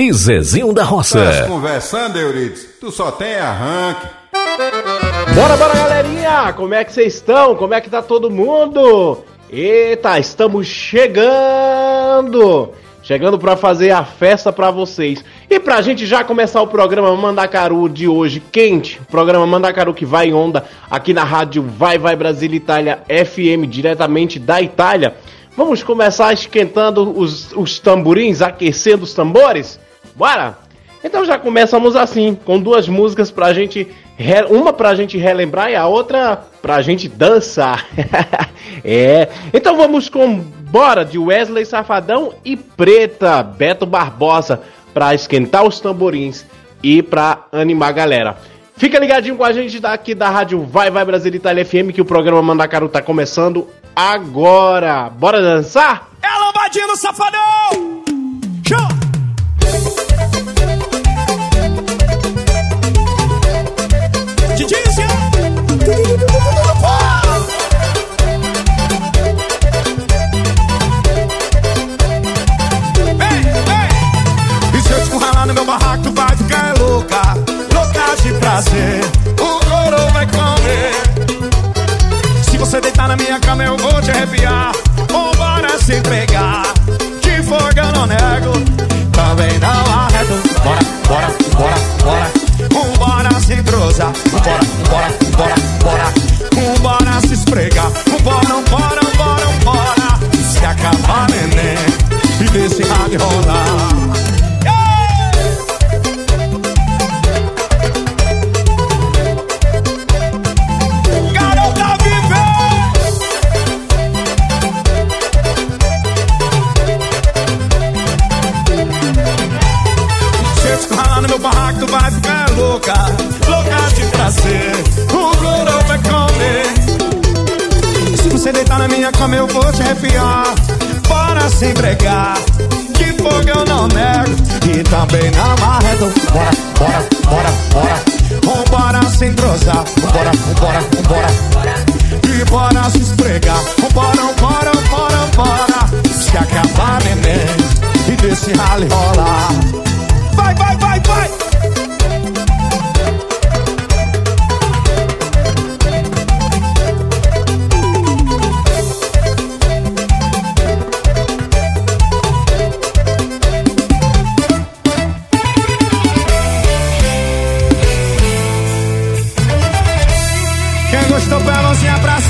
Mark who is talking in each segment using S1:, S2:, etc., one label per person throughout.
S1: e Zezinho da Roça.
S2: Estás conversando, Eurides? Tu só tem arranque.
S3: Bora, bora, galerinha! Como é que vocês estão? Como é que tá todo mundo? Eita, estamos chegando! Chegando para fazer a festa para vocês. E pra gente já começar o programa Mandacaru de hoje quente, programa Mandacaru que vai em onda aqui na rádio Vai Vai Brasil Itália FM, diretamente da Itália. Vamos começar esquentando os, os tamborins, aquecendo os tambores? Bora? Então já começamos assim, com duas músicas pra gente. Uma pra gente relembrar e a outra pra gente dançar. é. Então vamos com Bora de Wesley Safadão e Preta, Beto Barbosa, pra esquentar os tamborins e pra animar a galera. Fica ligadinho com a gente daqui da rádio Vai Vai Brasil Itália FM que o programa Mandacaru tá começando agora. Bora dançar?
S4: É a lombadinha do safadão! Show! No meu barraco, tu vai ficar louca, louca de prazer. O coro vai comer. Você deitar na minha cama eu vou te arrepiar. Vambora se entregar Que fogo eu não nego. Também não arredo. Bora, bora, bora, bora se entrosar Vambora, bora, bora, bora Vambora se esfregar. Vambora, bora, bora, bora. Se acabar neném E desse rádio rolar. Louca, louca de prazer. O coro vai comer. Se você deitar na minha cama, eu vou te arrepiar. Bora se empregar, que fogo eu não nego. E também não arredo. Bora, bora, bora, bora. Vambora se entrosar. Bora, bora, bora. E bora se esfregar. Bora, bora, bora, bora. Se acabar, neném. E desse rally rolar. Vai, vai, vai.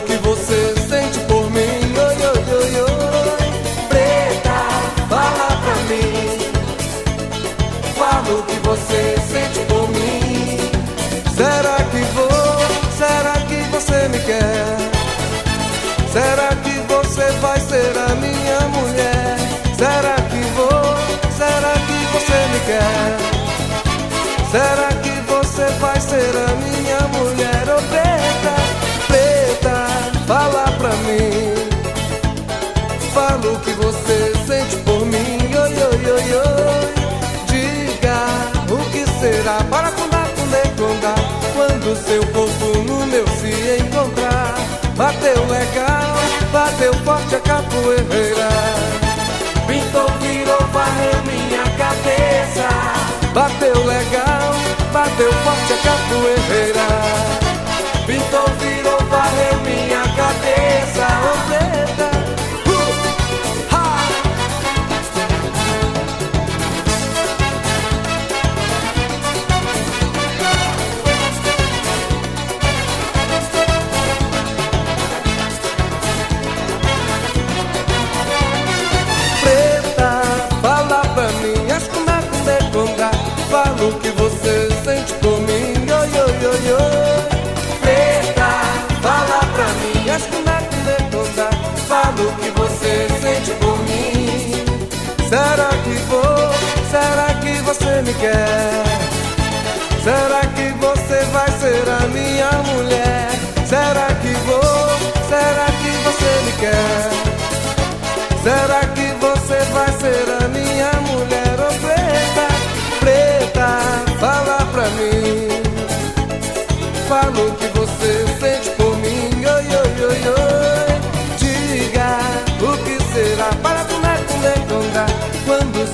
S1: que você conga, para conga, conde, conga. Quando seu corpo no meu se encontrar, bateu legal, bateu forte a capoeira. Pintou, virou, varreu minha cabeça. Bateu legal, bateu forte a capoeira. Pintou, virou. Você me quer? Será que você vai ser a minha mulher? Será que vou? Será que você me quer? Será que você vai ser a minha mulher? Oh preta, preta, fala pra mim. Fala o que você sente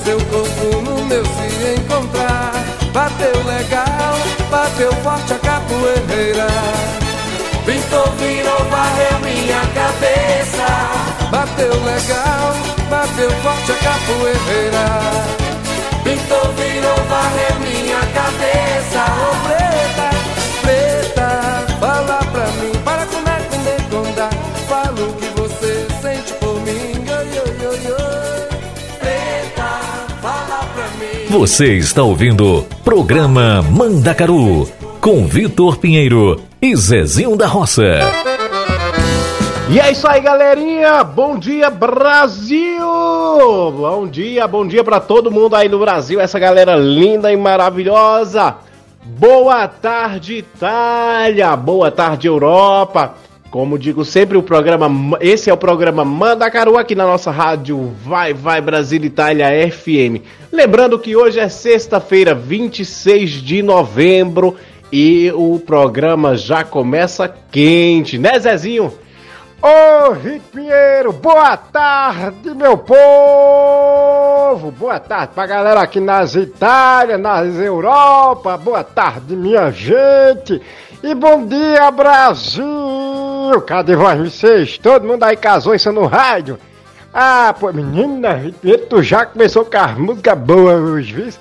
S1: seu corpo no meu se encontrar. Bateu legal, bateu forte a capoeira. Pintou, virou, varreu minha cabeça. Bateu legal, bateu forte a capoeira. Pintou, virou, varreu minha cabeça. Oh, Você
S5: está ouvindo Programa Mandacaru com Vitor Pinheiro e Zezinho da Roça.
S3: E é isso aí, galerinha! Bom dia, Brasil! Bom dia, bom dia para todo mundo aí no Brasil, essa galera linda e maravilhosa! Boa tarde, Itália! Boa tarde, Europa! Como digo sempre, o programa, esse é o programa Manda Caru aqui na nossa rádio Vai Vai Brasil Itália FM. Lembrando que hoje é sexta-feira, 26 de novembro e o programa já começa quente, né, Zezinho?
S6: Ô, Rito Pinheiro, boa tarde, meu povo! Boa tarde pra galera aqui nas Itália, nas Europa, boa tarde, minha gente! E bom dia, Brasil! Cadê vocês? Todo mundo aí casou isso no rádio? Ah, pô, menina, Pinheiro, tu já começou com as músicas boas hoje, viu?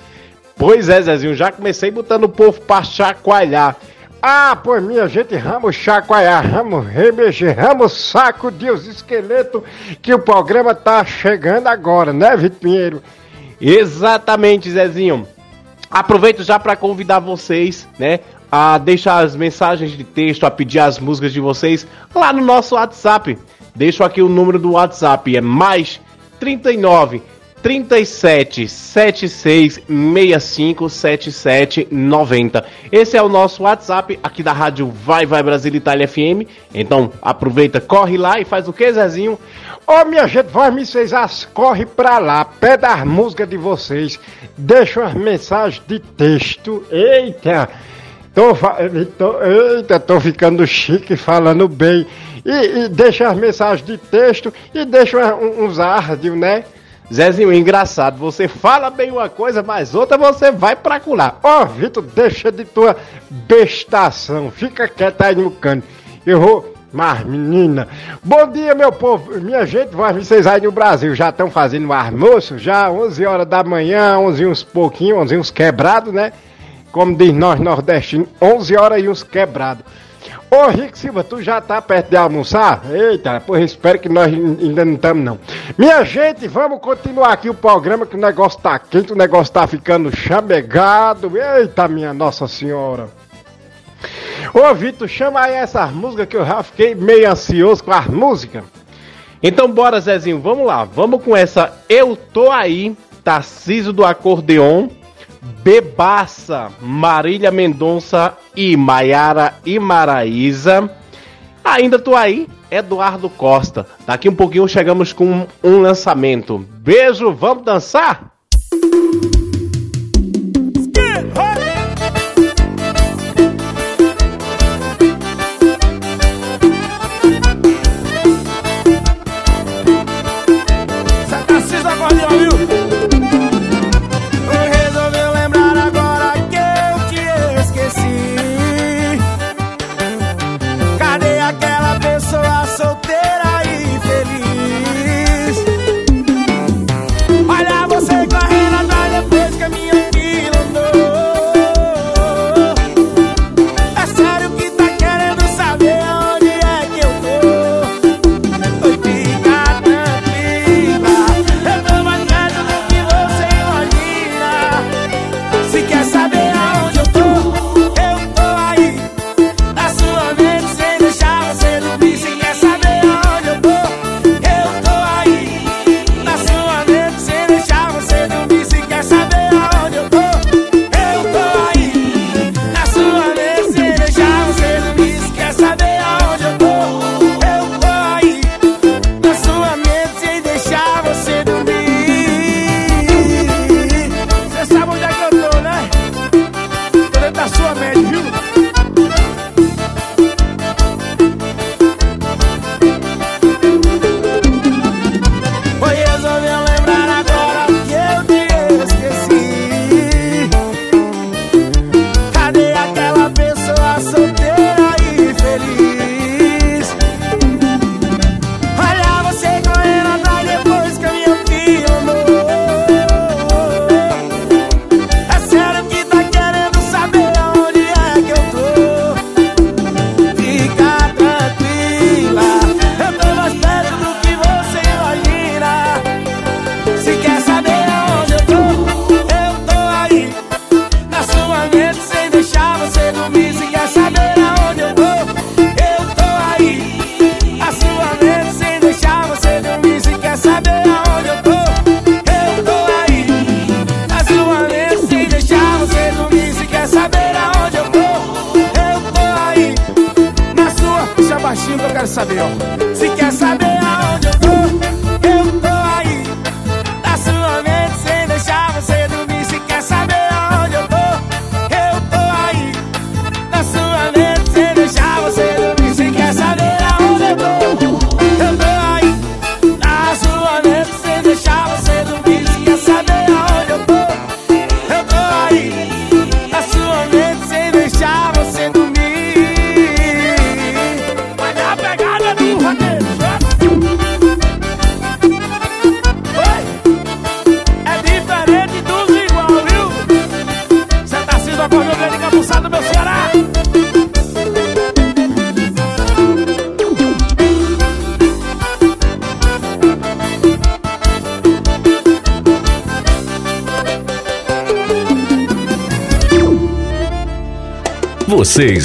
S3: Pois é, Zezinho, já comecei botando o povo pra chacoalhar.
S6: Ah, pois minha gente, vamos chacoalhar, vamos remexer, vamos saco de os esqueletos que o programa tá chegando agora, né, Vitor Pinheiro?
S3: Exatamente, Zezinho. Aproveito já para convidar vocês, né, a deixar as mensagens de texto, a pedir as músicas de vocês lá no nosso WhatsApp. Deixo aqui o número do WhatsApp, é mais 39 37 76 65 77 90. Esse é o nosso WhatsApp aqui da rádio Vai Vai Brasil Itália FM. Então aproveita, corre lá e faz o que, Zezinho?
S6: Ô oh, minha gente, vai me vocês corre pra lá, pede as músicas de vocês, deixa umas mensagens de texto. Eita! Tô, tô, eita, tô ficando chique falando bem. E, e deixa as mensagens de texto e deixa uns áudios, né?
S3: Zezinho, engraçado, você fala bem uma coisa, mas outra você vai pra curar.
S6: Ó, oh, Vitor, deixa de tua bestação, fica quieto aí no canto. Eu vou. Mas, menina, bom dia, meu povo. Minha gente, vocês aí no Brasil já estão fazendo almoço, já 11 horas da manhã, 11 uns pouquinho, 11 uns quebrados, né? Como diz nós nordestinos, 11 horas e uns quebrados. Ô Rico Silva, tu já tá perto de almoçar? Eita, pois espero que nós ainda não estamos não. Minha gente, vamos continuar aqui o programa que o negócio tá quente, o negócio tá ficando chamegado. Eita, minha Nossa Senhora. Ô Vitor, chama aí essas músicas que eu já fiquei meio ansioso com as músicas.
S3: Então bora Zezinho, vamos lá. Vamos com essa Eu Tô Aí, Tarciso do Acordeon Bebaça, Marília Mendonça e Maiara Imaraíza. Ainda tô aí, Eduardo Costa. Daqui um pouquinho chegamos com um lançamento. Beijo, vamos dançar?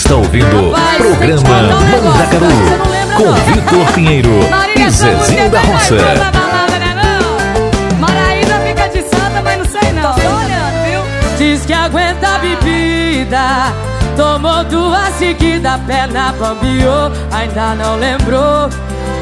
S5: Está ouvindo o programa Mandacaru com Vitor Pinheiro e Zezinho da Roça.
S7: Maraína fica de santa, mas não sei não. Tô olhando, viu? Diz que aguenta a bebida. Tomou duas seguidas, perna bambiou, ainda não lembrou.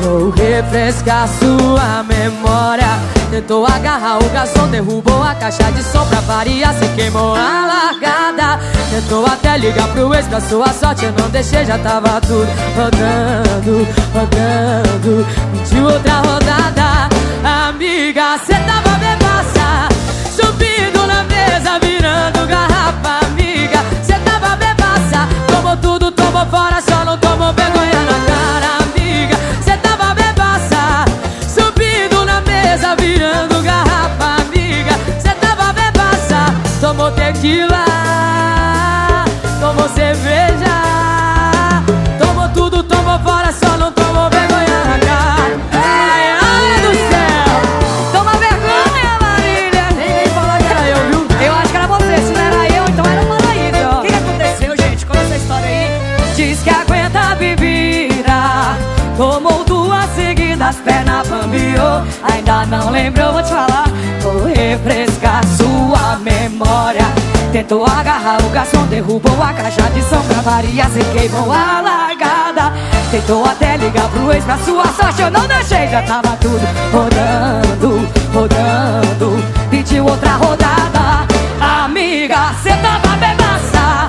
S7: Vou refrescar sua memória. Tentou agarrar o garçom, derrubou a caixa de som pra variar, se queimou a largada. Tentou até ligar pro ex, pra sua sorte eu não deixei, já tava tudo rodando, rodando. Pediu outra rodada, amiga, cê tava bebaça. Subindo na mesa, virando garrafa, amiga, cê tava bebaça. Tomou tudo, tomou fora, tequila, tomou cerveja. Tomou tudo, tomou fora, só não tomou vergonha na cara. Ai, ai do céu. Toma vergonha, Marília. Ninguém falou que era eu, viu? Eu acho que era você. Se não era eu, então era o Maraída. O que aconteceu, gente? Conta essa história aí. Diz que aguenta a bebida. Tomou duas seguidas, perna bambiou. Ainda não lembrou, vou te falar. Vou refrescar sua memória. Tentou agarrar o garçom, derrubou a caixa de som pra variar, se queimou a largada. Tentou até ligar pro ex, pra sua sorte eu não deixei, já tava tudo rodando, rodando. Pediu outra rodada, amiga, cê tava bebaça.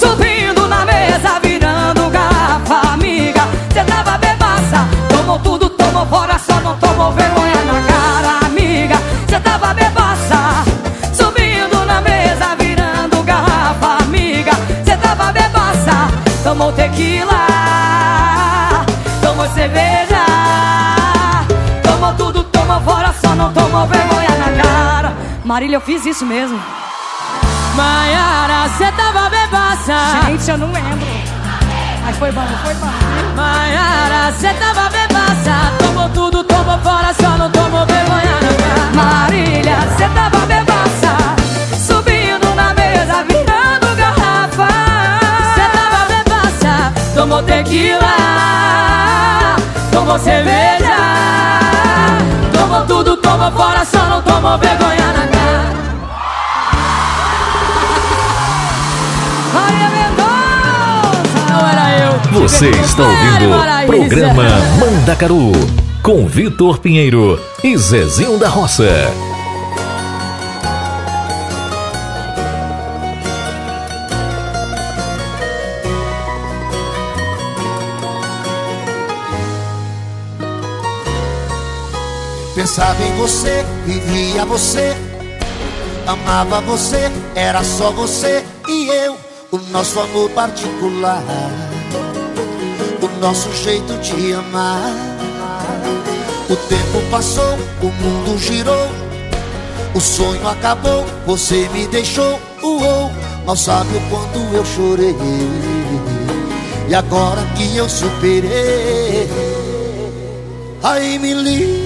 S7: Subindo na mesa, virando garrafa, amiga, cê tava bebaça. Tomou tudo, tomou fora, só não tomou vergonha Tomou tequila, tomou cerveja. Tomou tudo, tomou fora, só não tomou vergonha na cara. Marília, eu fiz isso mesmo. Maiara, cê tava bebaça. Gente, eu não lembro. Mas foi bom, foi bom. Maiara, cê tava bebaça. Tomou tudo, tomou fora, só não tomou vergonha na cara. Marília, cê tava bebaça. Tomou tequila. Tomou cerveja. Tomou tudo, tomou fora, só não tomou vergonha na cara.
S5: Você está ouvindo programa Mandacaru com Vitor Pinheiro e Zezinho da Roça.
S8: Pensava em você, vivia você, amava você, era só você e eu, o nosso amor particular, o nosso jeito de amar. O tempo passou, o mundo girou, o sonho acabou, você me deixou, uou, mal sabe o quanto eu chorei. E agora que eu superei, aí me liga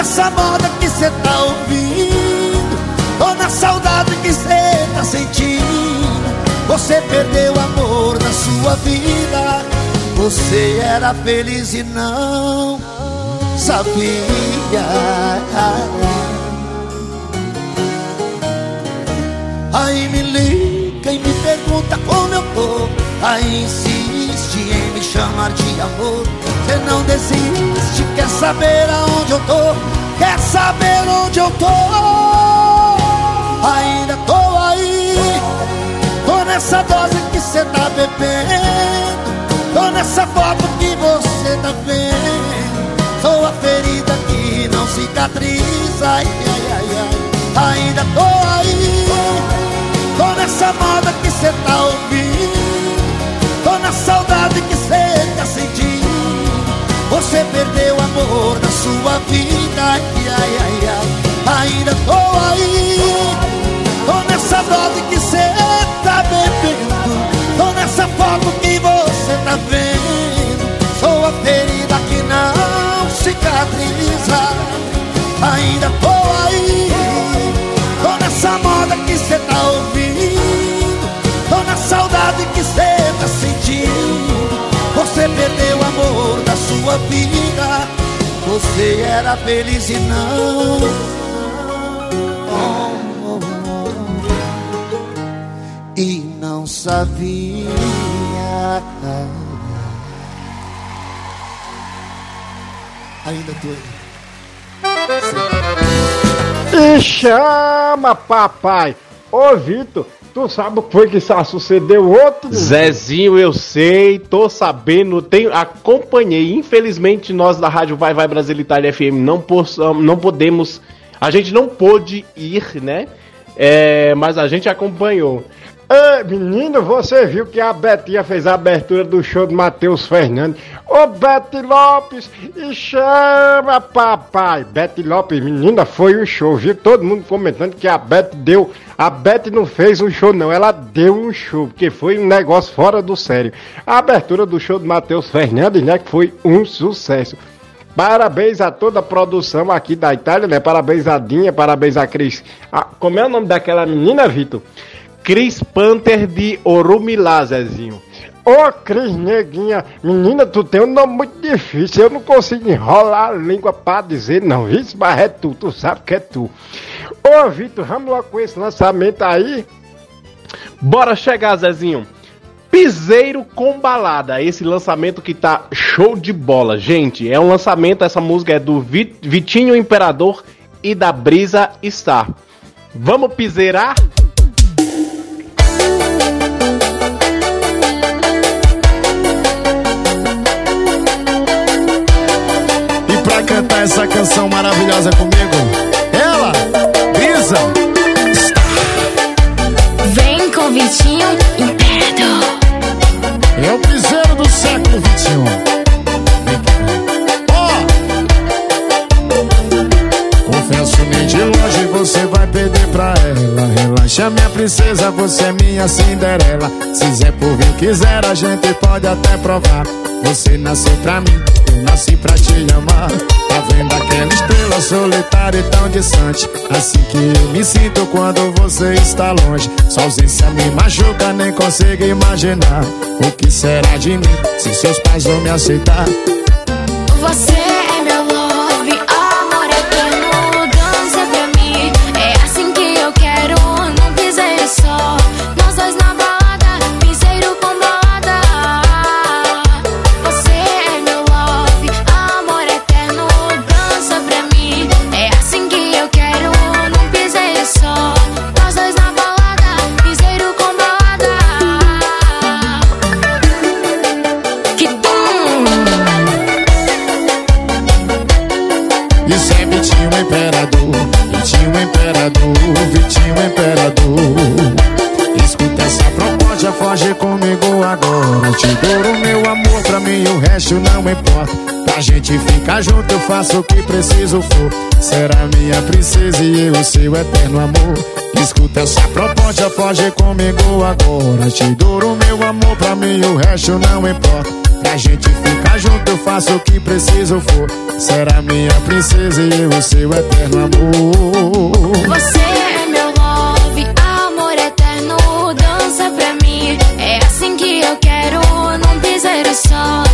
S8: Nessa moda que cê tá ouvindo Tô na saudade que cê tá sentindo. Você perdeu amor da sua vida Você era feliz e não sabia. Aí me liga e me pergunta como eu tô Aí insiste em chamar de amor. Você não desiste, quer saber aonde eu tô? Quer saber onde eu tô? Ainda tô aí. Tô nessa dose que cê tá bebendo. Tô nessa foto que você tá vendo. Sou a ferida que não cicatriza. Ai, ai, ai, ai. Ainda tô aí. Tô nessa moda que cê tá ouvindo. Tô na Dona saudade que cê tá sentindo Você perdeu o amor da sua vida. Ai, ai, ai, ai. Ainda tô aí Tô nessa dose que cê tá bebendo. Tô nessa foto que você tá vendo. Sou a ferida que não cicatriza. Ainda tô aí Tô nessa moda que cê tá ouvindo. Tô na saudade que cê Você perdeu o amor da sua vida Você era feliz e não. E não sabia Ainda tô aí
S6: E chama, papai. Ô, Vitor, tu sabe o que foi que sucedeu outro?
S3: Zezinho, eu sei, tô sabendo, tenho, acompanhei. Infelizmente, nós da Rádio Vai Vai Brasil Itália FM não, possam, não podemos, a gente não pôde ir, né? É, mas a gente acompanhou.
S6: Ei, menino, você viu que a Betinha fez a abertura do show do Matheus Fernandes. Ô, Bete Lopes, e chama, papai. Bete Lopes, menina, foi o show, viu? Todo mundo comentando que a Bete deu. A Bete não fez um show, não, ela deu um show, porque foi um negócio fora do sério. A abertura do show do Matheus Fernandes, né, que foi um sucesso. Parabéns a toda a produção aqui da Itália, né? Parabéns a Dinha, parabéns a Cris. Ah, como é o nome daquela menina, Vitor?
S3: Cris Panther de Orumilá, Zezinho.
S6: Ô, Cris Neguinha, menina, tu tem um nome muito difícil, eu não consigo enrolar a língua pra dizer não, isso, mas é tu, tu sabe que é tu. Ô, Vitor, vamos lá com esse lançamento aí?
S3: Bora chegar, Zezinho. Piseiro com balada, esse lançamento que tá show de bola. Gente, é um lançamento, essa música é do Vi- Vitinho Imperador e da Brisa Star. Vamos piseirar?
S9: cantar essa canção maravilhosa comigo? Ela, Bisa.
S10: Vem com Vitinho Imperador.
S9: É o piseiro do século 21. Minha princesa, você é minha Cinderela. Se Zé por vir quiser, a gente pode até provar. Você nasceu pra mim, eu nasci pra te amar. Tá vendo aquela estrela solitária e tão distante? Assim que eu me sinto quando você está longe. Sua ausência me machuca, nem consigo imaginar. O que será de mim se seus pais vão me aceitar?
S10: Você não
S9: importa. Pra gente ficar junto, eu faço o que preciso for. Será minha princesa e eu seu eterno amor. Escuta essa proposta, foge comigo agora. Te dou o meu amor, pra mim o resto não importa. Pra gente ficar junto, eu faço o que preciso for. Será minha princesa e eu seu eterno amor.
S10: Você é meu love, amor eterno, dança pra mim. É assim que eu quero, num piseiro só.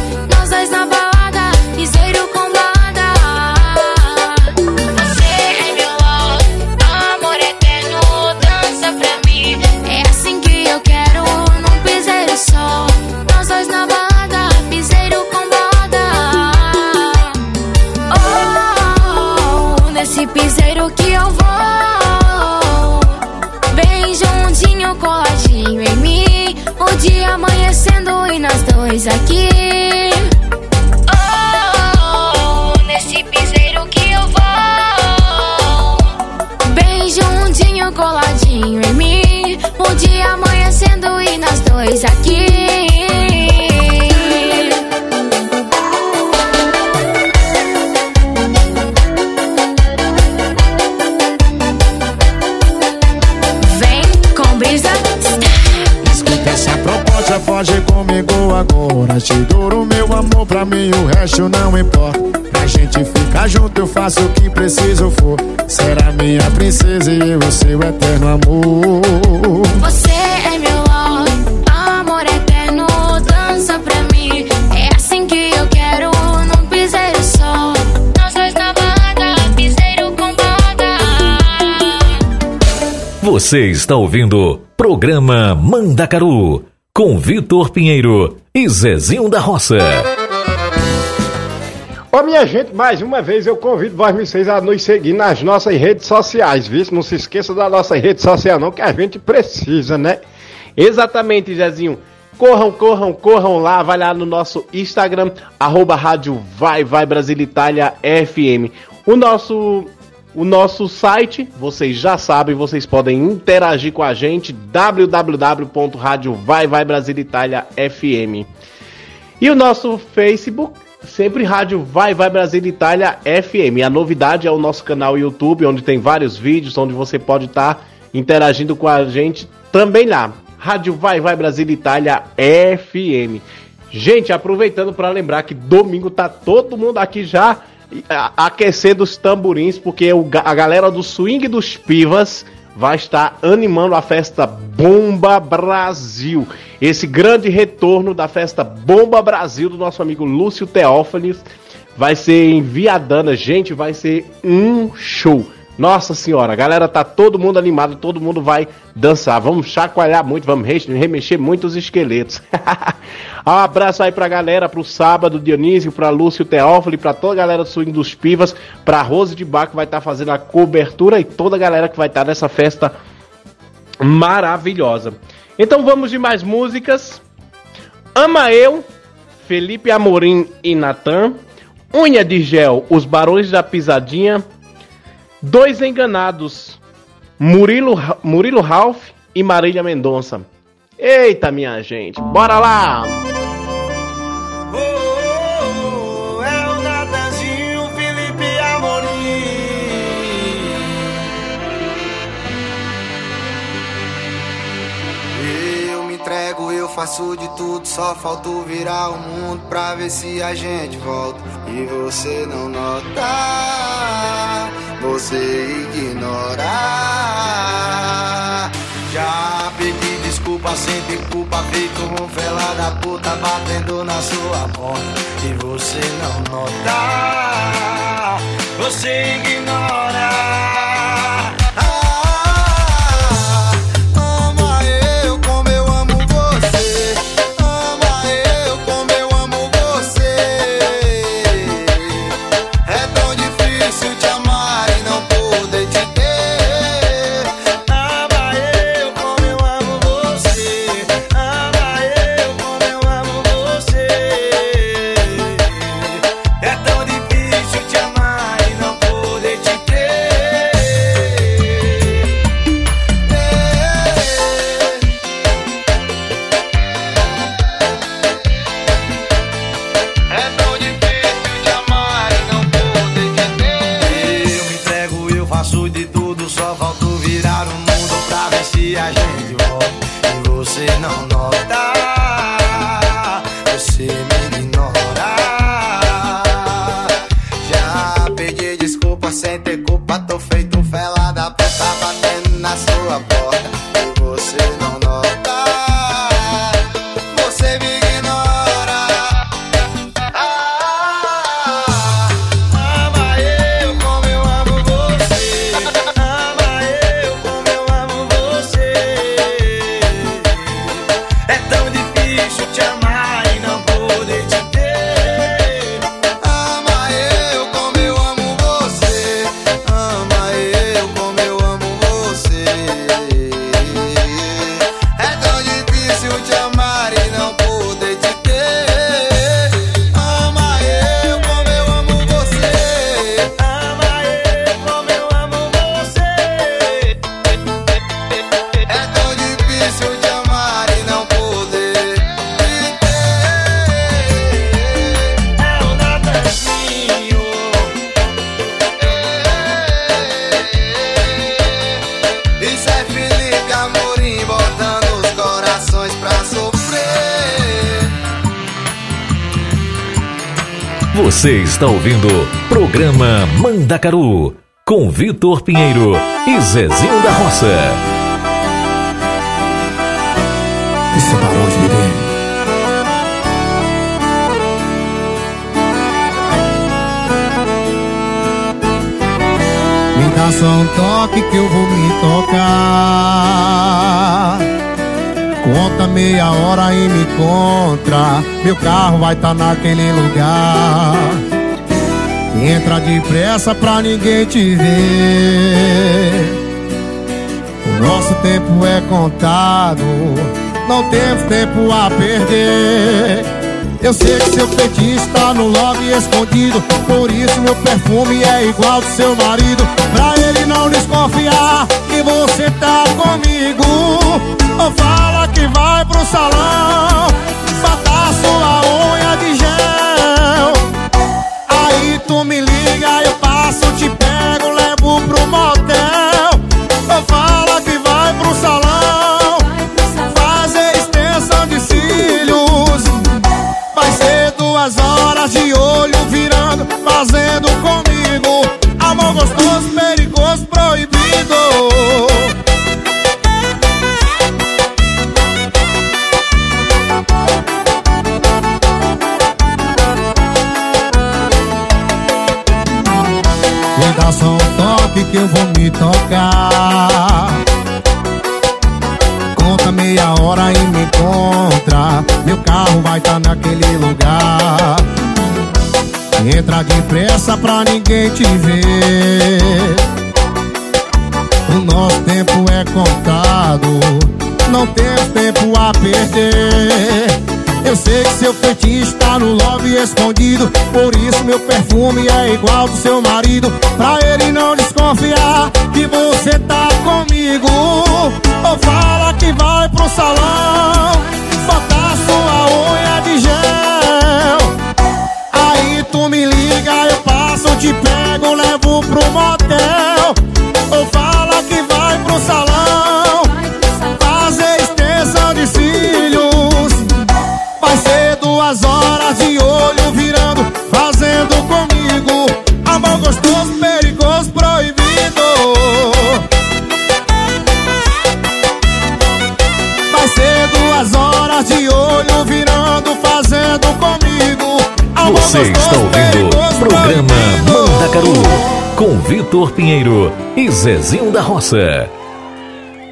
S10: aqui. Vem com brisa. Escuta essa
S4: proposta, foge comigo agora. Te dou o meu amor, pra mim o resto não importa. Pra gente ficar junto, eu faço o que preciso for. Será minha princesa e eu seu eterno amor.
S10: Você
S5: Você está ouvindo Programa Mandacaru com Vitor Pinheiro e Zezinho da Roça.
S6: Ô minha gente, mais uma vez eu convido vocês a nos seguir nas nossas redes sociais, viu? Não se esqueça da nossa rede social não, que a gente precisa, né?
S3: Exatamente, Zezinho. Corram, corram, corram lá, vai lá no nosso Instagram, arroba rádio Vai Vai Brasil Itália FM. O nosso, o nosso site, vocês já sabem, vocês podem interagir com a gente, www.radiovaivaibrazilitália.fm. E o nosso Facebook, sempre Rádio Vai Vai Brasil Itália FM. A novidade é o nosso canal YouTube, onde tem vários vídeos, onde você pode estar interagindo com a gente também lá. Rádio Vai Vai Brasil Itália FM. Gente, aproveitando para lembrar que domingo tá todo mundo aqui já aquecendo os tamborins, porque o a galera do Swing dos Pivas vai estar animando a festa Bomba Brasil. Esse grande retorno da festa Bomba Brasil do nosso amigo Lúcio Teófanes vai ser em Viadana. Gente, vai ser um show. Nossa senhora, a galera tá todo mundo animado, todo mundo vai dançar. Vamos chacoalhar muito, vamos re- remexer muito os esqueletos. um abraço aí pra galera, pro sábado, Dionísio, pra Lúcio Teófilo, pra toda a galera do Swing dos Pivas, pra Rose de Bar que vai estar fazendo a cobertura e toda a galera que vai estar nessa festa maravilhosa. Então vamos de mais músicas. Ama Eu, Felipe Amorim e Natan. Unha de Gel, Os Barões da Pisadinha. Dois Enganados, Murilo, Murilo Ralph e Marília Mendonça. Eita, minha gente, bora lá!
S4: Oh, é o Natanzinho, Felipe Amorim.
S11: Eu me entrego, eu faço de tudo, só falta virar o mundo pra ver se a gente volta. E você não nota, você ignora. Já pedi desculpa, sem ter culpa, feito um fela da puta batendo na sua porta. E você não nota, você ignora. E você não Você
S5: está ouvindo Programa Mandacaru com Vitor Pinheiro e Zezinho da Roça.
S9: Você parou de beber? Me dá só um toque que eu vou me tocar. Conta meia hora e me encontra. Meu carro vai tá naquele lugar. Entra depressa pra ninguém te ver. O nosso tempo é contado. Não temos tempo a perder. Eu sei que seu feitiço tá no lobby escondido. Por isso meu perfume é igual do seu marido. Pra ele não desconfiar que você tá comigo. Ou fala que vai pro salão. Botar sua unha de gel. Aí tu me liga, eu passo, te pego, levo pro motel. Só um toque que eu vou me tocar. Conta meia hora e me encontra. Meu carro vai tá naquele lugar. Entra depressa pra ninguém te ver. O nosso tempo é contado. Não temos tempo a perder. Eu sei que seu feitiço tá no lobby escondido. Por isso meu perfume é igual do seu marido. Pra ele não desconfiar que você tá comigo. Ou fala que vai pro salão. Botar sua unha de gel. Aí tu me liga, eu passo, te pego, levo pro motel. Ou fala
S5: com Vitor Pinheiro e Zezinho da Roça.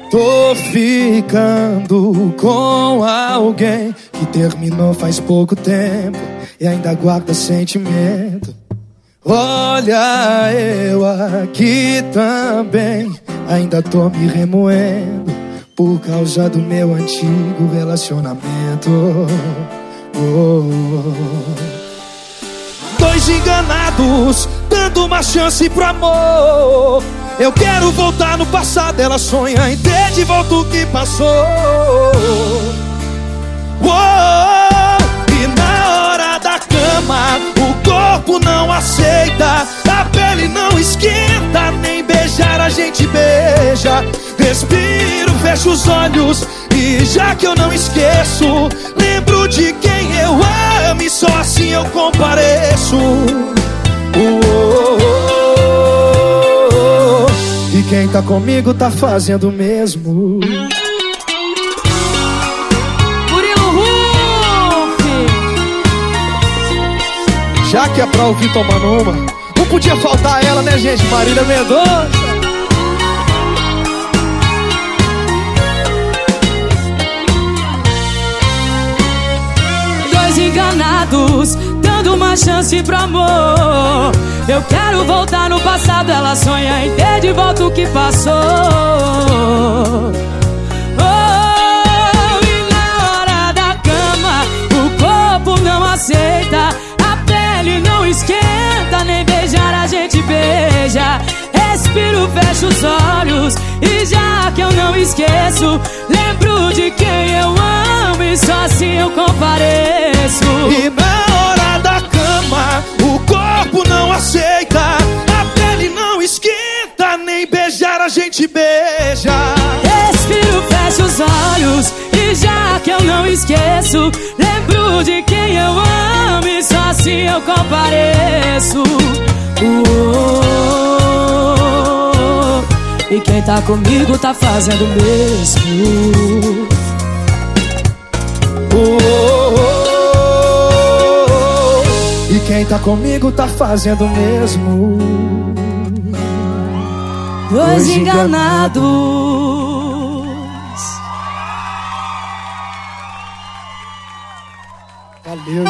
S9: Tô ficando com alguém que terminou faz pouco tempo e ainda guarda sentimento. Olha, eu aqui também ainda tô me remoendo por causa do meu antigo relacionamento. Oh. Dois enganados, dando uma chance pro amor. Eu quero voltar no passado, ela sonha em ter de volta o que passou. E na hora da cama, o corpo não aceita, a pele não esquenta, nem beijar a gente beija. Respiro, fecho os olhos e já que eu não esqueço, lembro de quem eu amo e só assim eu compareço. Oh, oh, oh, oh. E quem tá comigo tá fazendo o mesmo. Já que é pra ouvir tomando uma, não podia faltar ela, né, gente? Marília Mendonça.
S7: Dois enganados, dando uma chance pro amor. Eu quero voltar no passado, ela sonha em ter de volta o que passou. Oh, e na hora da cama, o corpo não aceita, a pele não esquenta, nem beijar a gente beija. Respiro, fecho os olhos e já que eu não esqueço, lembro de quem eu amo e só assim eu compareço.
S9: E na hora corpo não aceita, a pele não esquenta, nem beijar a gente beija.
S7: Respiro, fecho os olhos e já que eu não esqueço, lembro de quem eu amo e só assim eu compareço. Uou, e quem tá comigo tá fazendo o mesmo.
S11: Quem tá comigo tá fazendo o mesmo.
S7: dois enganados.
S11: Valeu,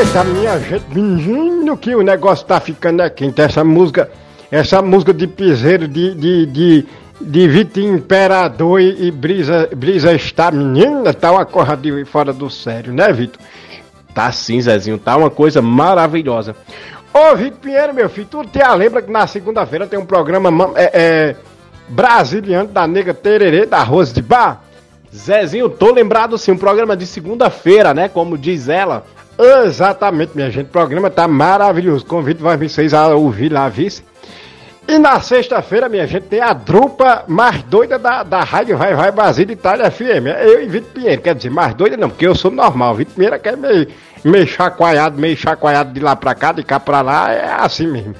S6: Eita, minha gente, menino, que o negócio tá ficando é quente. Essa música, essa música de piseiro de, de, de, de Vitinho Imperador e, e Brisa, Brisa está, menina, tá uma corra de fora do sério, né, Vitor?
S3: Tá sim, Zezinho, tá uma coisa maravilhosa.
S6: Ô, Vitor Pinheiro, meu filho, tu te lembra que na segunda-feira tem um programa ma- é, é, brasiliano da nega Tererê, da Rose de Bar?
S3: Zezinho, tô lembrado sim, um programa de segunda-feira, né? Como diz ela.
S6: Exatamente, minha gente. O programa tá maravilhoso. Convido vocês a ouvir lá, vice. E na sexta-feira, minha gente, tem a drupa mais doida da, da Rádio Vai Vai Brasil Itália FM. É Eu e Vitor Pinheiro. Quer dizer, mais doida não, porque eu sou normal. Vitor Pinheiro é que é meio, meio chacoalhado, meio chacoalhado de lá pra cá, de cá pra lá. É assim mesmo.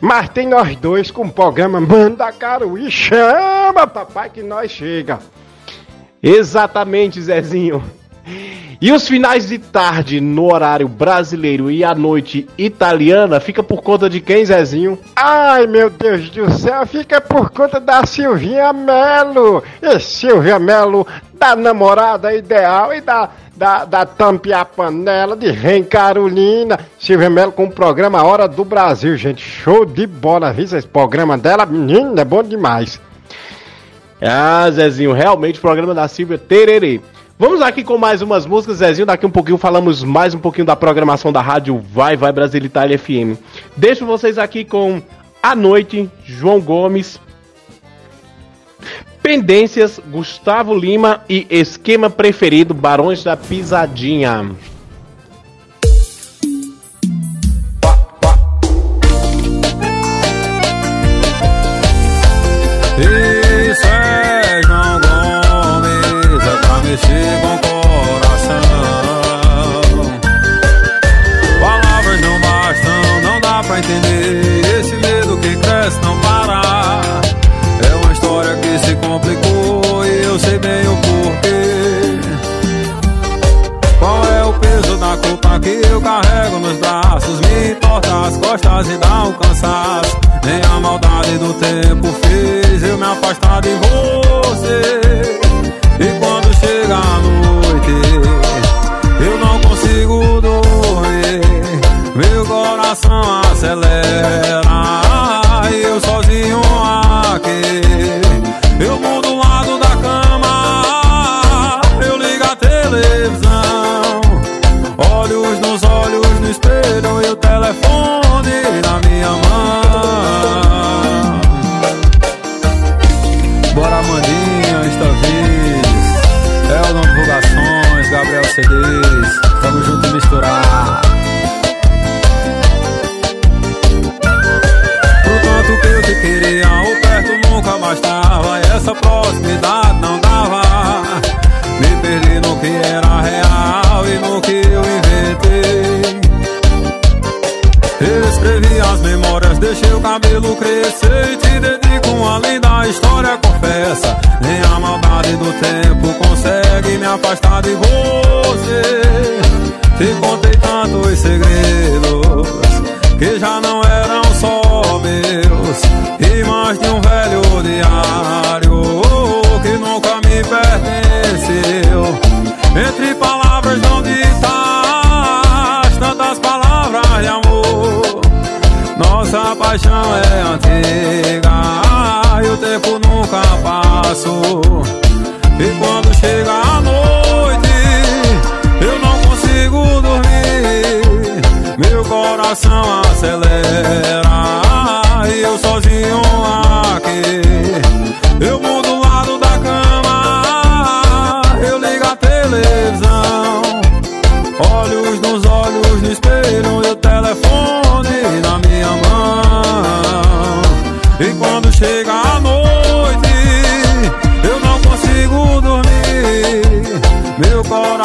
S6: Mas tem nós dois com o programa Manda Caro e chama, papai, que nós chega.
S3: Exatamente, Zezinho. E os finais de tarde no horário brasileiro e a noite italiana fica por conta de quem, Zezinho?
S6: Ai, meu Deus do céu, fica por conta da Silvinha Melo. E Silvia Melo, da namorada ideal e da, da, da tampa e a panela de Rem Carolina. Silvia Melo com o programa Hora do Brasil, gente. Show de bola, viu esse programa dela? Menina, é bom demais.
S3: Ah, Zezinho, realmente o programa da Silvia Tererê. Vamos aqui com mais umas músicas, Zezinho. Daqui um pouquinho falamos mais um pouquinho da programação da rádio Vai Vai Brasil Itália FM. Deixo vocês aqui com A Noite, João Gomes. Pendências, Gustavo Lima e Esquema Preferido, Barões da Pisadinha.
S12: As costas e dá um cansaço. Nem a maldade do tempo fez eu me afastar de você. E quando chega a noite, eu não consigo dormir. Meu coração acelera. Cabelo crescer e te dedico uma linda história, confessa. Nem a maldade do tempo consegue me afastar de você. Te contei paixão é antiga e o tempo nunca passou. E quando chega a noite, eu não consigo dormir. Meu coração acelera e eu sozinho aqui. Eu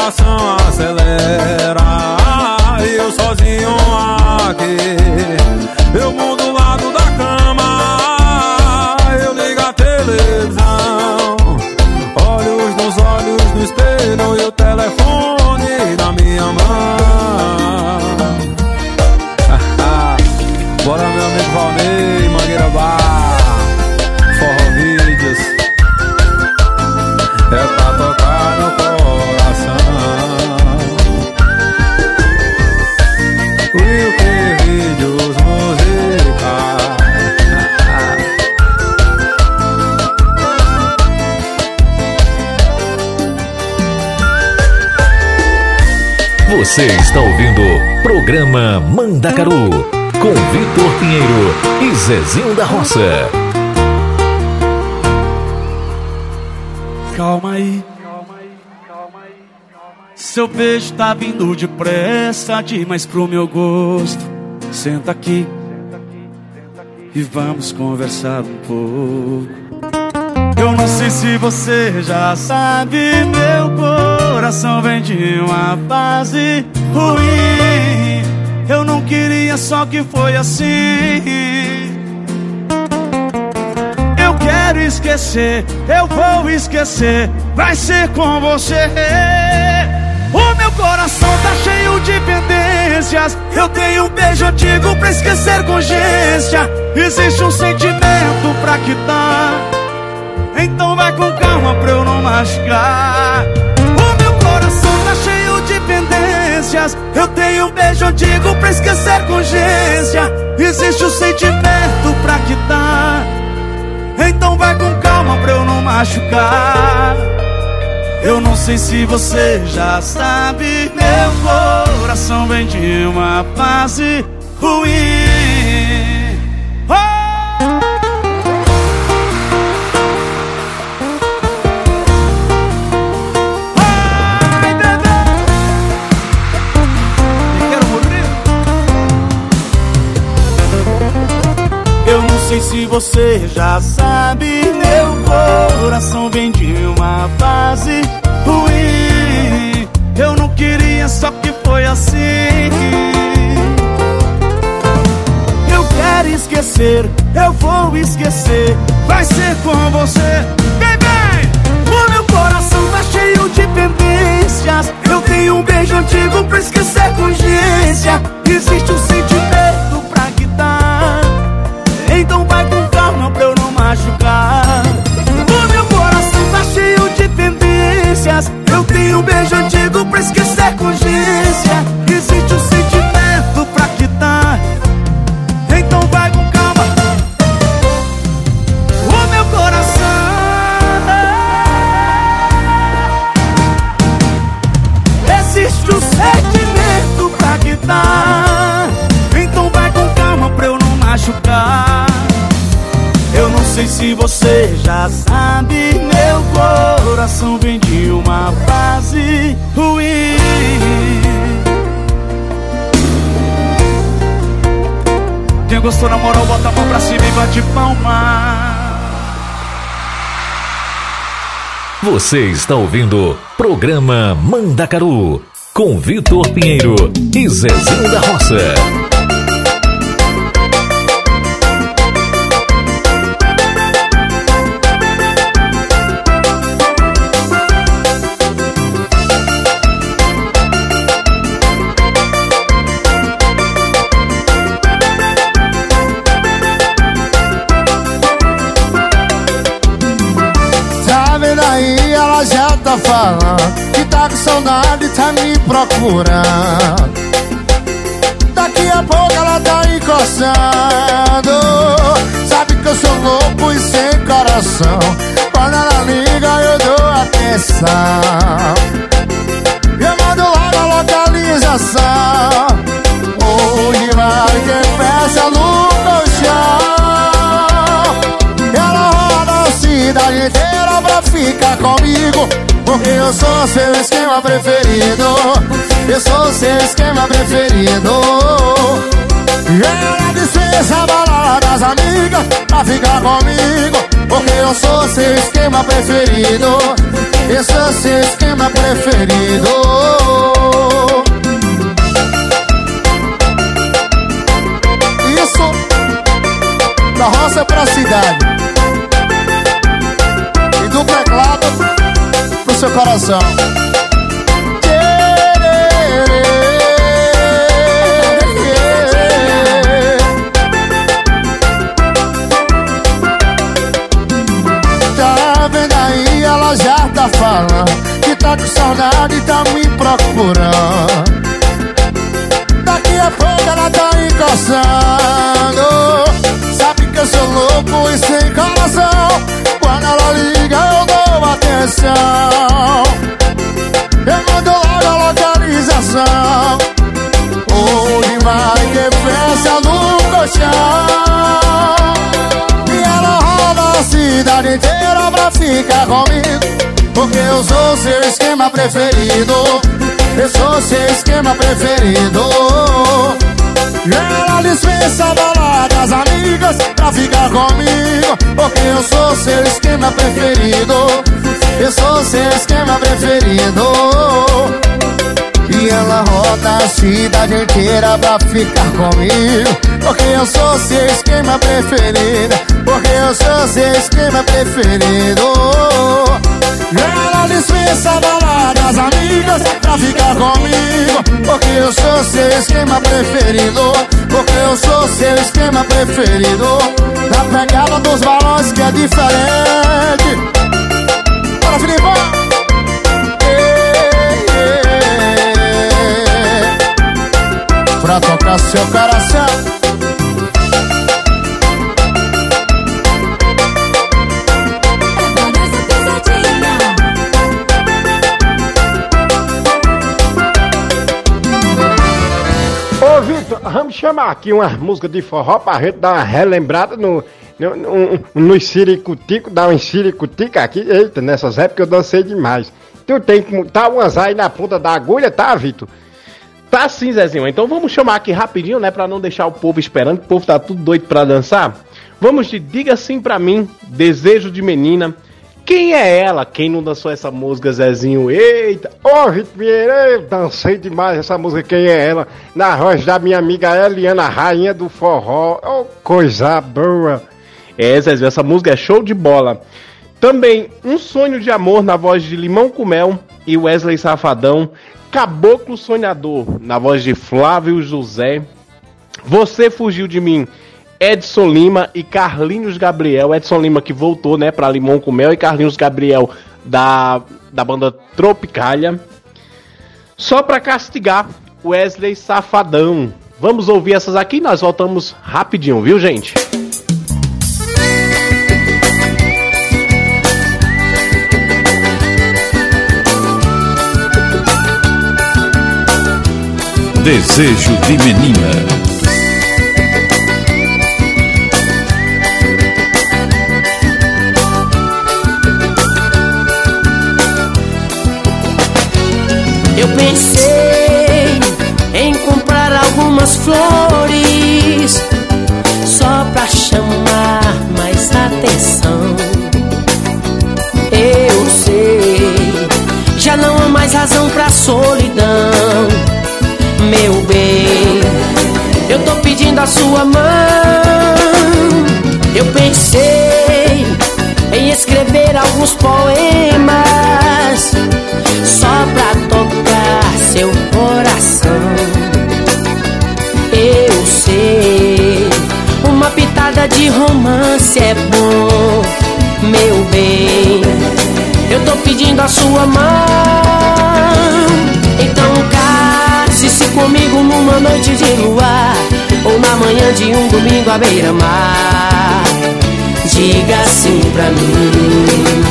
S12: coração acelera. Eu sozinho
S5: aqui. Programa Mandacaru com Vitor Pinheiro e Zezinho da Roça.
S13: Calma aí. Seu beijo tá vindo depressa demais pro meu gosto. Senta aqui e vamos conversar um pouco. Eu não sei se você já sabe, meu coração vem de uma fase ruim. Eu não queria, só que foi assim. Eu quero esquecer, eu vou esquecer, vai ser com você. O meu coração tá cheio de pendências. Eu tenho um beijo antigo pra esquecer com urgência. Existe um sentimento pra quitar. Então vai com calma pra eu não machucar Eu tenho um beijo antigo pra esquecer com urgência. Existe um sentimento pra quitar. Então vai com calma pra eu não machucar. Eu não sei se você já sabe Meu coração vem de uma fase ruim sei se você já sabe, meu coração vem de uma fase ruim. Eu não queria, só que foi assim. Eu quero esquecer, eu vou esquecer, vai ser com você. Vem! O meu coração tá cheio de pendências. Eu tenho um beijo antigo pra esquecer com urgência. Existe um sentimento. Então vai com calma pra eu não machucar. O meu coração tá cheio de tendências. Eu tenho um beijo antigo pra esquecer com se você já sabe Meu coração vem de uma fase ruim Quem gostou na moral bota a mão pra cima e bate palma
S5: Você está ouvindo Programa Mandacaru com Vitor Pinheiro e Zezinho da Roça.
S9: Tá falando Que tá com saudade, tá me procurando. Daqui a pouco ela tá encostando. Sabe que eu sou louco e sem coração. Quando ela liga eu dou atenção. Eu mando logo a localização. Onde vai quem peça no cidade inteira pra ficar comigo. Porque eu sou seu esquema preferido. Eu sou seu esquema preferido. Ela dispensa a balada das amigas Pra ficar comigo. Porque eu sou seu esquema preferido. Eu sou seu esquema preferido. Isso da roça pra cidade do teclado pro seu coração. Tá vendo aí, ela já tá falando Que tá com saudade e tá me procurando. Daqui a pouco ela tá encostando Sabe que eu sou louco e sem coração Quando ela liga eu dou atenção. Eu mando logo a localização. Hoje vai ter festa no colchão? E ela roda a cidade inteira pra ficar comigo. Porque eu sou seu esquema preferido. Eu sou seu esquema preferido ela dispensa baladas amigas pra ficar comigo. Porque eu sou seu esquema preferido. Eu sou seu esquema preferido E ela roda a cidade inteira pra ficar comigo. Porque eu sou seu esquema preferido. Porque eu sou seu esquema preferido. Ela dispensa baladas amigas pra ficar comigo. Porque eu sou seu esquema preferido. Porque eu sou seu esquema preferido. Na pegada dos balões que é diferente. Bora, Filipão! Pra tocar seu coração
S6: Ô Vitor, vamos chamar aqui uma música de forró pra gente dar uma relembrada no, no, no, no Siricutico, dar um Siricutica aqui. Eita, nessas épocas eu dancei demais. Tu tem que tá umas aí na ponta da agulha, tá, Vitor?
S3: Tá sim, Zezinho. Então vamos chamar aqui rapidinho, né? Pra não deixar o povo esperando, que o povo tá tudo doido pra dançar. Vamos de Diga Sim Pra Mim, Desejo de Menina. Quem é ela? Quem não dançou essa música, Zezinho? Eita!
S6: Ô Vieira, eu dancei demais essa música, quem é ela? Na voz da minha amiga Eliana, rainha do forró. Ô, coisa boa.
S3: É, Zezinho, essa música é show de bola. Também Um Sonho de Amor na voz de Limão com Mel e Wesley Safadão. Caboclo Sonhador na voz de Flávio José. Você Fugiu de Mim, Edson Lima e Carlinhos Gabriel. Edson Lima que voltou, né, pra Limão com Mel e Carlinhos Gabriel da, da banda Tropicália. Só pra castigar, Wesley Safadão. Vamos ouvir essas aqui e nós voltamos rapidinho, viu, gente?
S5: Desejo de Menina.
S14: Eu pensei em comprar algumas flores só pra chamar mais atenção. Eu sei, já não há mais razão pra solidão, Eu tô pedindo a sua mão. Eu pensei em escrever alguns poemas só pra tocar seu coração. Eu sei, uma pitada de romance é bom, meu bem. Eu tô pedindo a sua mão. Então case-se comigo numa noite de luar ou na manhã de um domingo à beira-mar. Diga sim pra mim.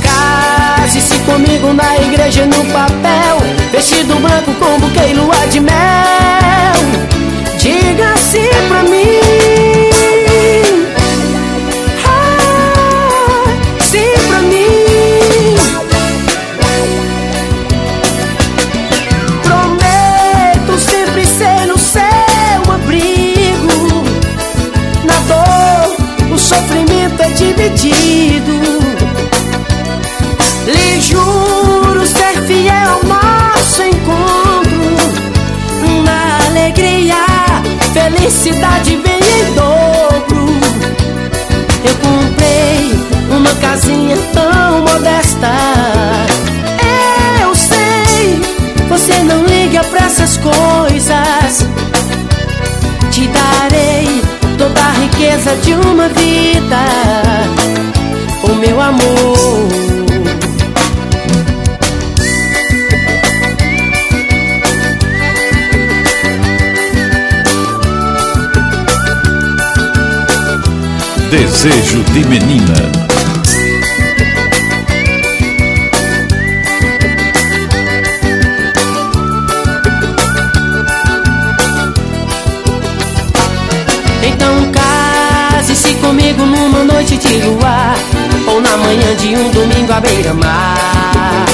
S14: Case-se comigo na igreja no papel Vestido branco com buquê e lua de mel Diga sim pra mim sofrimento é dividido lhe juro ser fiel ao nosso encontro. Na alegria, felicidade vem em dobro. Eu comprei uma casinha tão modesta. Eu sei, você não liga pra essas coisas. Te darei toda a riqueza de uma vida. O meu amor.
S5: Desejo de Menina.
S14: Na manhã de um domingo à beira-mar.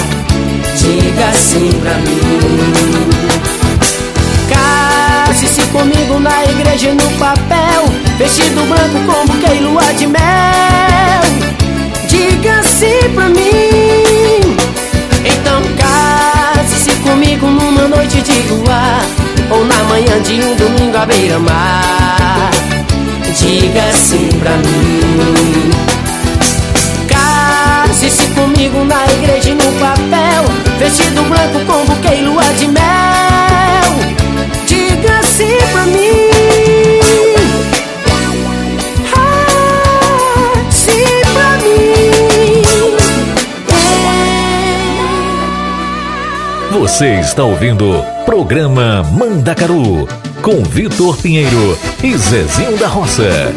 S14: Diga sim pra mim. Case-se comigo na igreja no papel. Vestido branco com buquê e lua de mel. Diga sim pra mim. Então case-se comigo numa noite de lua. Ou na manhã de um domingo à beira-mar. Diga sim pra mim. Case-se comigo na igreja e no papel. Vestido branco com buquê e lua de mel. Diga sim pra mim. Sim pra mim.
S15: Você está ouvindo Programa Mandacaru com Vitor Pinheiro e Zezinho da Roça.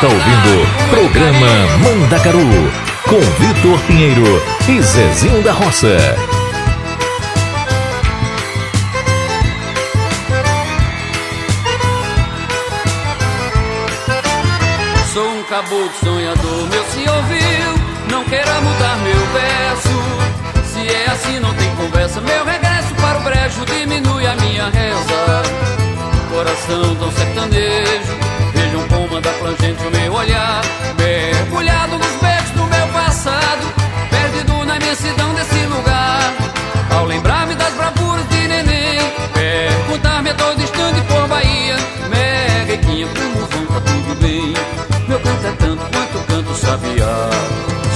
S15: Está ouvindo Programa Mandacaru com Vitor Pinheiro e Zezinho da Roça.
S16: Sou um caboclo sonhador, meu se ouviu. Não queira mudar meu verso. Se é assim, não tem conversa. Meu regresso para o brejo diminui a minha reza. coração tão sertanejo. Vejam como anda plangente o meu olhar, mergulhado nos beijos do meu passado, perdido na imensidão desse lugar. Ao lembrar-me das bravuras de neném, perguntar-me a todo instante por Bahia, Meguequinha, como vão, tá tudo bem? Meu canto é tanto quanto canto sabiá.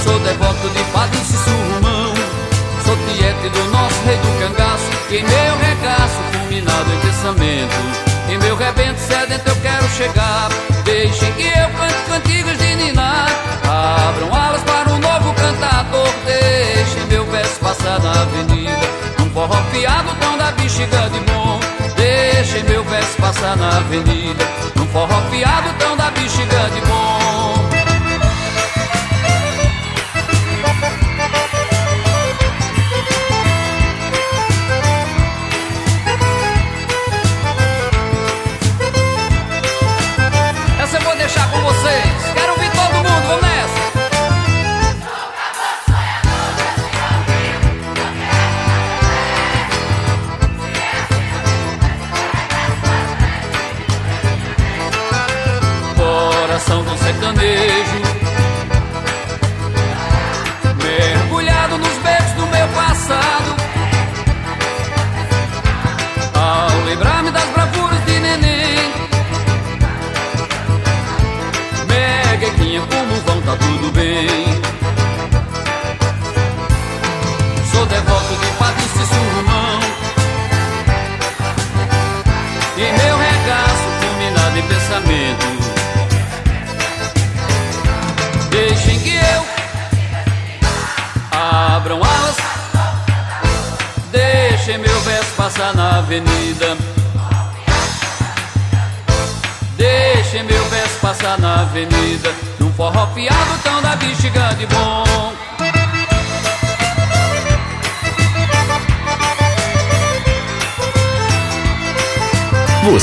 S16: Sou devoto de Padre Surmão, sou tiete do nosso rei do cangaço, em meu regaço, fulminado em pensamento. Em meu rebento sedento eu quero chegar Deixem que eu cante cantigas de ninar. Abram alas para um novo cantador. Deixem meu verso passar na avenida. Um forró piado, tom da bexiga de bom Deixem meu verso passar na avenida. Um forró piado, tom da bexiga de bom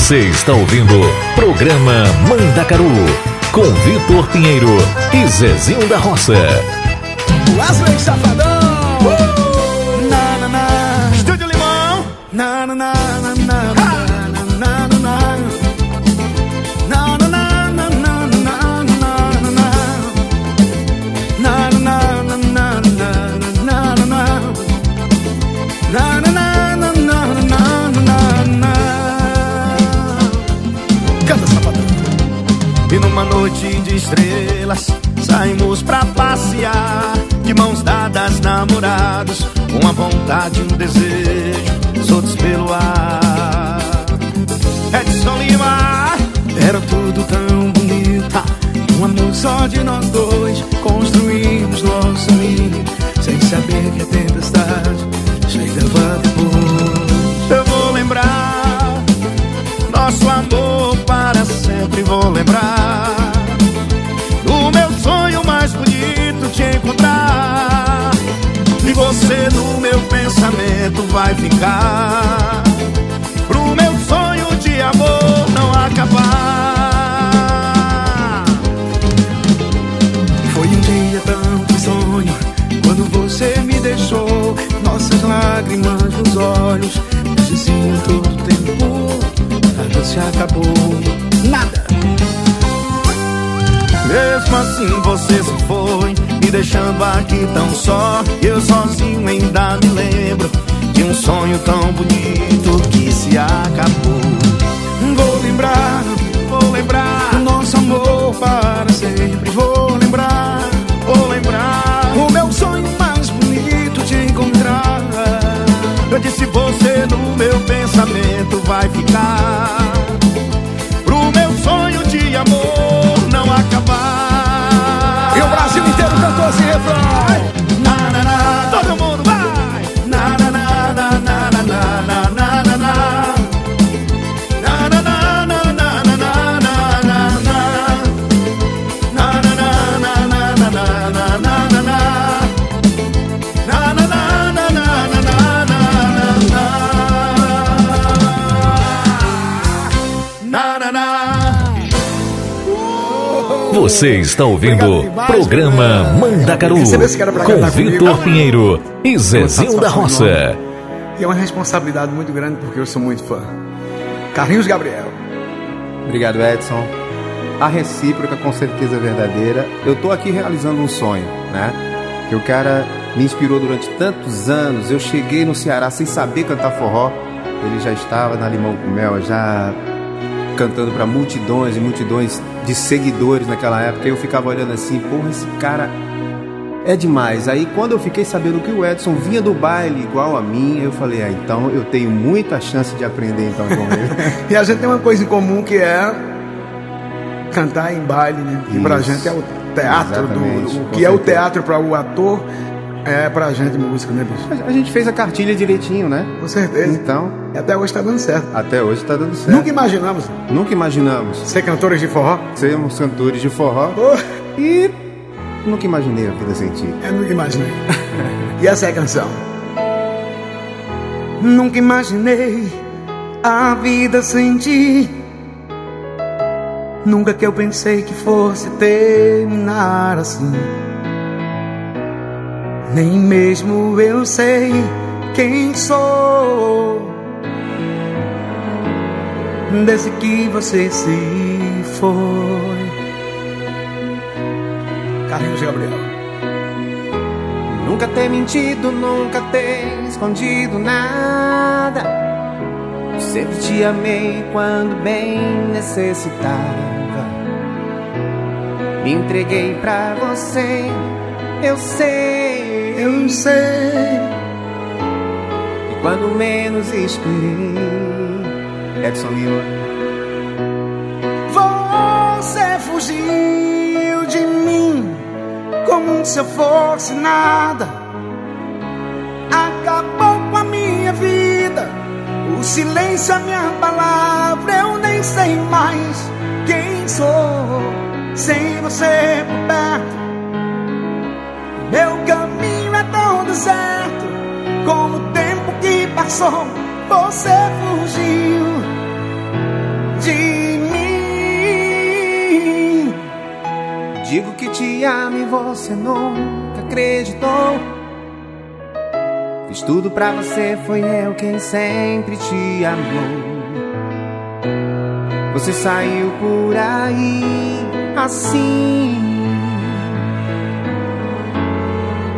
S5: Você está ouvindo Programa Mandacaru com Vitor Pinheiro e Zezinho da Roça.
S13: Wesley Safadão!
S4: Estrelas. Saímos pra passear De mãos dadas, namorados Uma vontade, um desejo Soltos pelo ar. Edson Lima
S13: Era tudo tão bonito Um amor só de nós dois Construímos nosso ninho Sem saber que a tempestade Chegava depois.
S4: Eu vou lembrar Nosso amor para sempre vou lembrar pensamento vai ficar bonito Você
S5: está ouvindo Programa Mandacaru
S13: Recebeu esse cara pra
S5: com? Vitor Pinheiro e Zezinho da Roça.
S13: E é uma responsabilidade muito grande porque eu sou muito fã. Carlinhos Gabriel.
S17: Obrigado, Edson. A recíproca com certeza é verdadeira. Eu tô aqui realizando um sonho, né? Que o cara me inspirou durante tantos anos. Eu cheguei no Ceará sem saber cantar forró. Ele já estava na Limão com Mel, já cantando para multidões e multidões de seguidores naquela época. Eu ficava olhando assim, porra, esse cara é demais. Aí quando eu fiquei sabendo que o Edson vinha do baile igual a mim, eu falei, ah, então eu tenho muita chance de aprender então com ele.
S18: E a gente tem uma coisa em comum que é cantar em baile, né? Que pra
S17: Isso.
S18: gente é o teatro do. O
S17: com
S18: que é o teatro para o ator, é pra gente música, né, bicho?
S17: A gente fez a cartilha direitinho, né?
S18: Com certeza.
S17: Então.
S18: E até hoje tá dando certo.
S17: Até hoje tá dando certo.
S18: Nunca imaginamos
S17: Nunca imaginamos.
S18: ser cantores de forró.
S17: Sermos cantores de forró. E nunca imaginei a vida sem ti.
S18: Eu nunca imaginei. e essa é a canção. Nunca imaginei a vida sem ti. Nunca que eu pensei que fosse terminar assim. Nem mesmo eu sei quem sou. Desde que você se foi. Carlinhos Gabriel.
S17: Nunca ter mentido, nunca ter escondido nada. Sempre te amei quando bem necessitava. Me entreguei pra você, eu sei,
S18: eu sei.
S17: E quando menos esperei, Edson Lima.
S18: Você fugiu de mim como se eu fosse nada. Acabou com a minha vida. O silêncio é minha palavra. Eu nem sei mais quem sou sem você por perto. Meu caminho passou. Você fugiu de mim.
S17: Digo que te amo e você nunca acreditou. Fiz tudo pra você, foi eu quem sempre te amou. Você saiu por aí assim.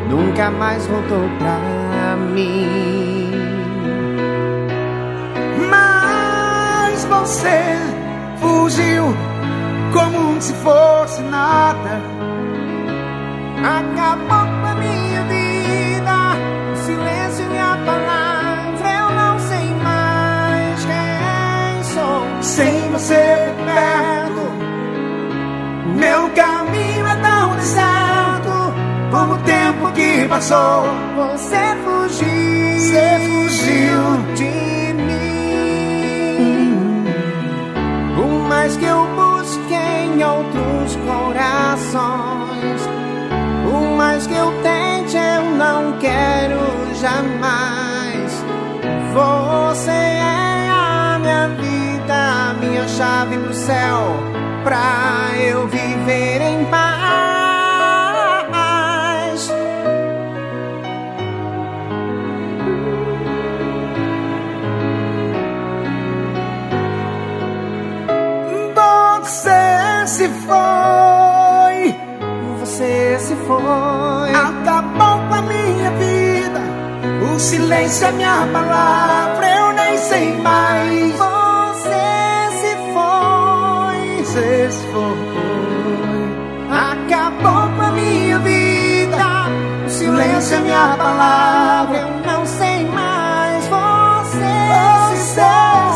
S17: Nunca mais voltou pra mim.
S18: Você fugiu como se fosse nada.
S17: Acabou com a minha vida. O silêncio é minha palavra. Eu não sei mais quem sou.
S18: Sem você por perto, meu caminho é tão deserto como o tempo que passou.
S17: Você fugiu.
S18: Você fugiu
S17: de Mais que eu busque em outros corações, por mais que eu tente, eu não quero jamais. Você é a minha vida, a minha chave pro céu, pra eu viver em paz.
S18: Foi. Acabou com a minha vida. O silêncio é minha palavra. Eu nem sei mais.
S17: Você se foi.
S18: Você se foi.
S17: Acabou com a minha vida. O silêncio é minha palavra. Eu não sei mais. Você,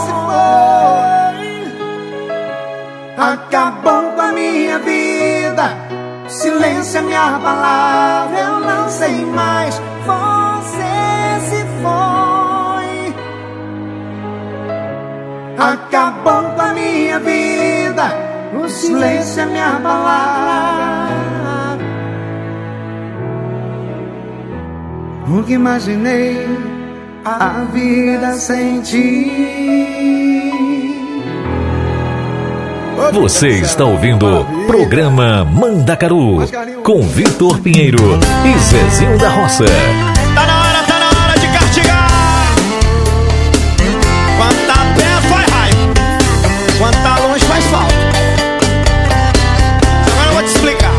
S17: se foi.
S18: Acabou com a minha vida. Silêncio é minha palavra. Eu não sei mais.
S17: Você se foi.
S18: Acabou com a minha vida. O silêncio é minha palavra. Nunca imaginei a vida sem ti.
S5: Você está ouvindo programa Mandacaru com Vitor Pinheiro e Zezinho da Roça.
S4: Tá na hora, tá na hora de castigar. Quanta pé faz raiva, quanta longe faz falta. Agora eu vou te explicar.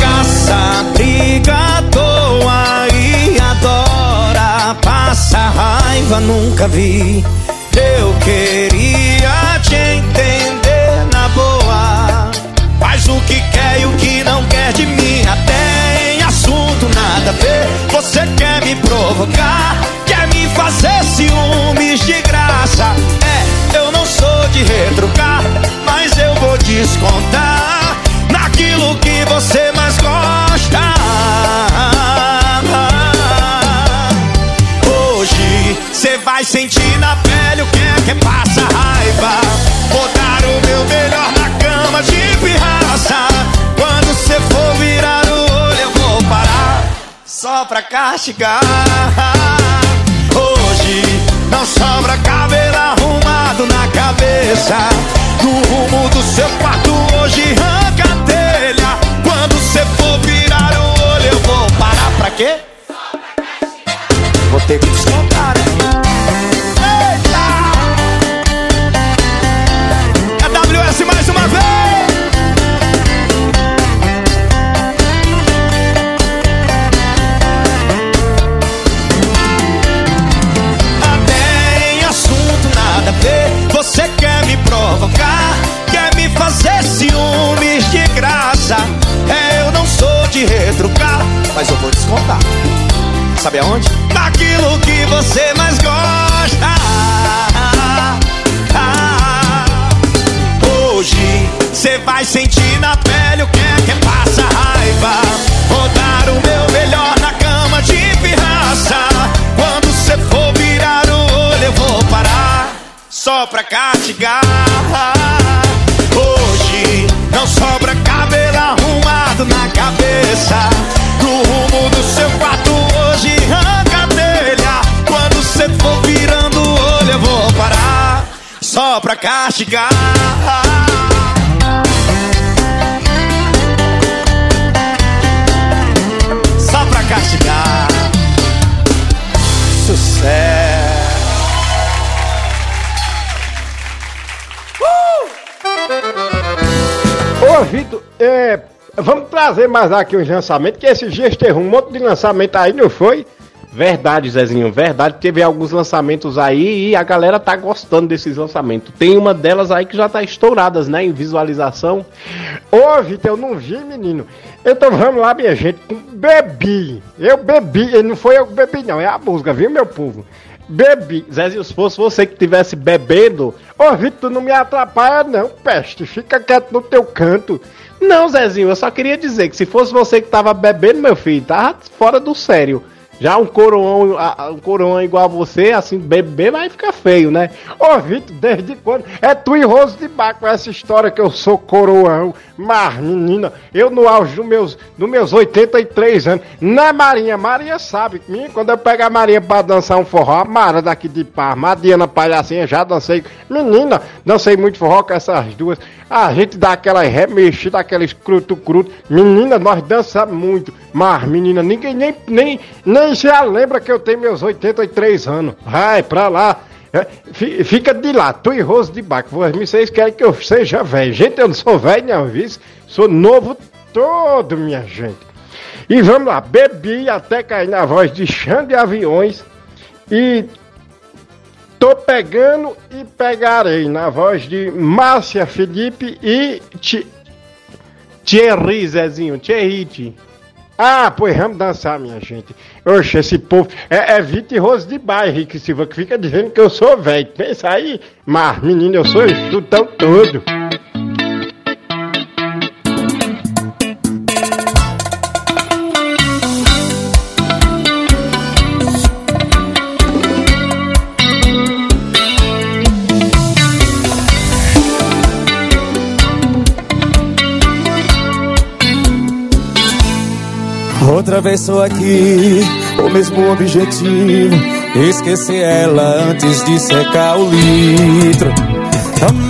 S4: Caça, briga, doa e adora. Passa raiva, nunca vi. Eu queria O que quer e o que não quer de mim. Até em assunto nada a ver. Você quer me provocar, quer me fazer ciúmes de graça. É, eu não sou de retrucar, mas eu vou descontar naquilo que você mais gosta. Hoje você vai sentir na pele o que é que passa raiva. Vou dar o meu melhor só pra castigar. Hoje não sobra cabelo arrumado na cabeça. No rumo do seu quarto hoje arranca a telha. Quando você for virar o olho, eu vou parar pra quê? Castigar. Só pra castigar. Sucesso.
S6: Ô, Vitor, é, vamos trazer mais aqui uns lançamentos, que esses dias teve um monte de lançamento aí, não foi?
S3: Verdade, Zezinho, verdade. Teve alguns lançamentos aí e a galera tá gostando desses lançamentos. Tem uma delas aí que já tá estouradas, né, em visualização.
S6: Ô, Vitor, eu não vi, menino. Então vamos lá, minha gente. Bebi. Eu bebi. Não foi eu que bebi, não. É a música, viu, meu povo? Bebi.
S3: Zezinho, se fosse você que tivesse bebendo.
S6: Ô, Vitor, não me atrapalha, não, peste. Fica quieto no teu canto.
S3: Não, Zezinho, eu só queria dizer que se fosse você que tava bebendo, meu filho, tava fora do sério. Já um coroão, um coroão igual a você, assim, beber vai ficar feio, né?
S6: Ô, Vitor, desde quando? É tu e Rose de Baco essa história que eu sou coroão. Mas, menina, eu no auge dos meus, dos meus 83 anos. Na Marinha, Maria sabe. Menina, quando eu pego a Maria pra dançar um forró, a Mara daqui de Parma, a Diana Palhacinha, já dancei. Menina, dancei muito forró com essas duas. A gente dá aquela remexida, aquela escruto cruto. Menina, nós dançamos muito. Mas, menina, ninguém nem, nem, nem já lembra que eu tenho meus 83 anos. Vai pra lá. É, fi- Fica de lá, tu e Rose de Baco. Vocês querem que eu seja velho. Gente, eu não sou velho, não, viu? Sou novo todo, minha gente. E vamos lá, bebi até cair na voz de Xande Aviões. E tô pegando e pegarei na voz de Márcia Felipe e Ti-
S3: Thierry, Zezinho, Thierry.
S6: Ah, pois vamos dançar, minha gente. Oxe, esse povo. É, é Vita e Rose de bairro, Rick Silva, que fica dizendo que eu sou velho. Pensa aí, mas menino, eu sou estudão todo.
S4: Outra vez sou aqui, o mesmo objetivo. Esquecer ela antes de secar o litro.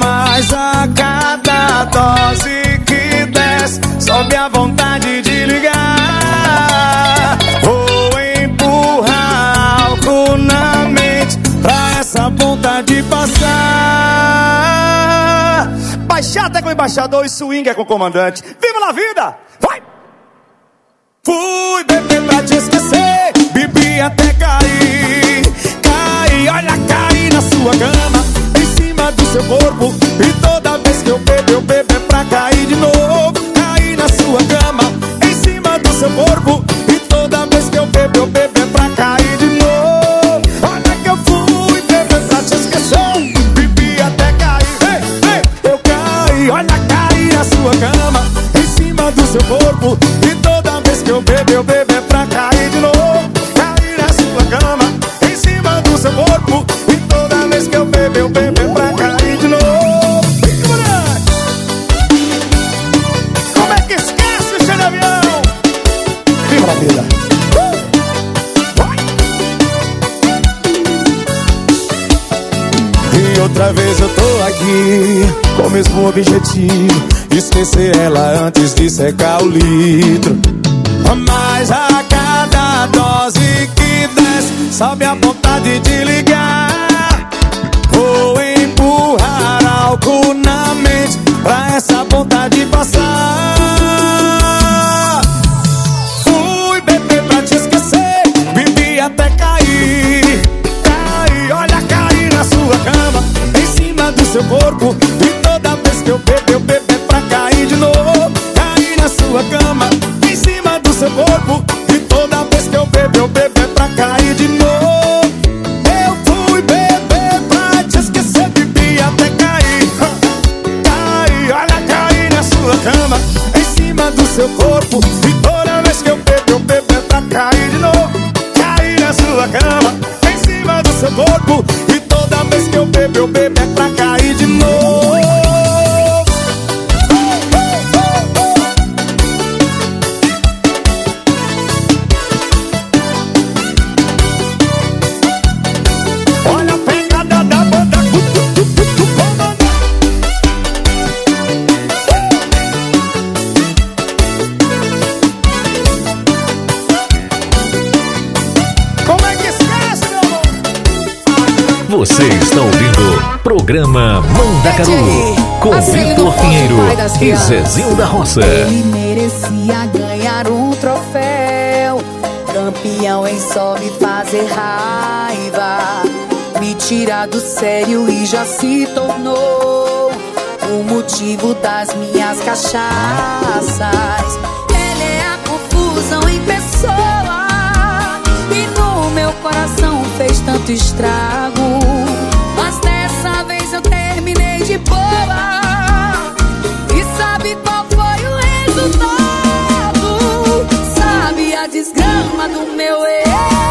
S4: Mas a cada dose que desce, sobe a vontade de ligar. Vou empurrar álcool na mente pra essa vontade passar. Baixada com o embaixador e swing é com o comandante. Viva na vida! Fui beber pra te esquecer, bebi até cair, cair. caí, olha, caí na sua cama, em cima do seu corpo. E toda vez que eu bebo, eu bebo é pra cair de novo. Caí na sua cama, em cima do seu corpo. E toda vez que eu bebo, eu bebo é pra cair de novo. Olha que eu fui beber pra te esquecer. Bebi até cair, ei, ei, eu caí, olha, caí na sua cama, em cima do seu corpo. E toda vez que eu bebo, eu bebo é pra cair de novo. Cair na sua cama, em cima do seu corpo. E toda vez que eu bebo, eu bebo é pra cair de novo. Como é que esquece, cheio de avião? Viva a vida! E outra vez eu tô aqui com o mesmo objetivo Esquecer ela antes de secar o litro Mas a cada dose que desce Sobe a vontade de ligar
S5: Pinheiro e Zezinho da Roça.
S19: Ele merecia ganhar um troféu. Campeão em só me fazer raiva. Me tirar do sério e já se tornou o motivo das minhas cachaças. Ele é a confusão em pessoa. E no meu coração fez tanto estrago. Mas dessa vez eu terminei de boa. Desgrama do meu ex?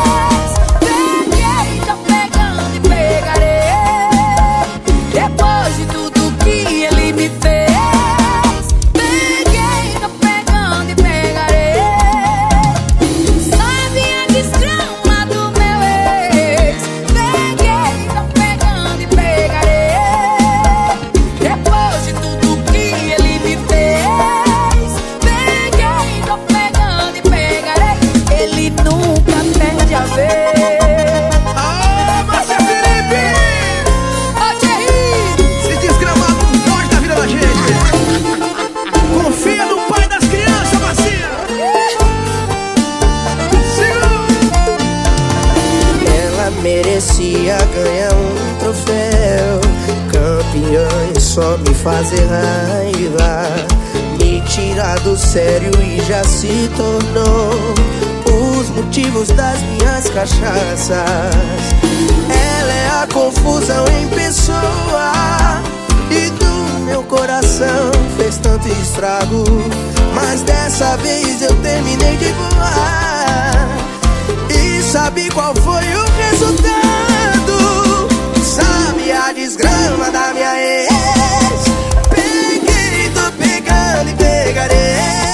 S11: Cachaças. Ela é a confusão em pessoa. E do meu coração fez tanto estrago. Mas dessa vez eu terminei de voar. E sabe qual foi o resultado? Sabe a desgrama da minha ex? Peguei, tô pegando e pegarei.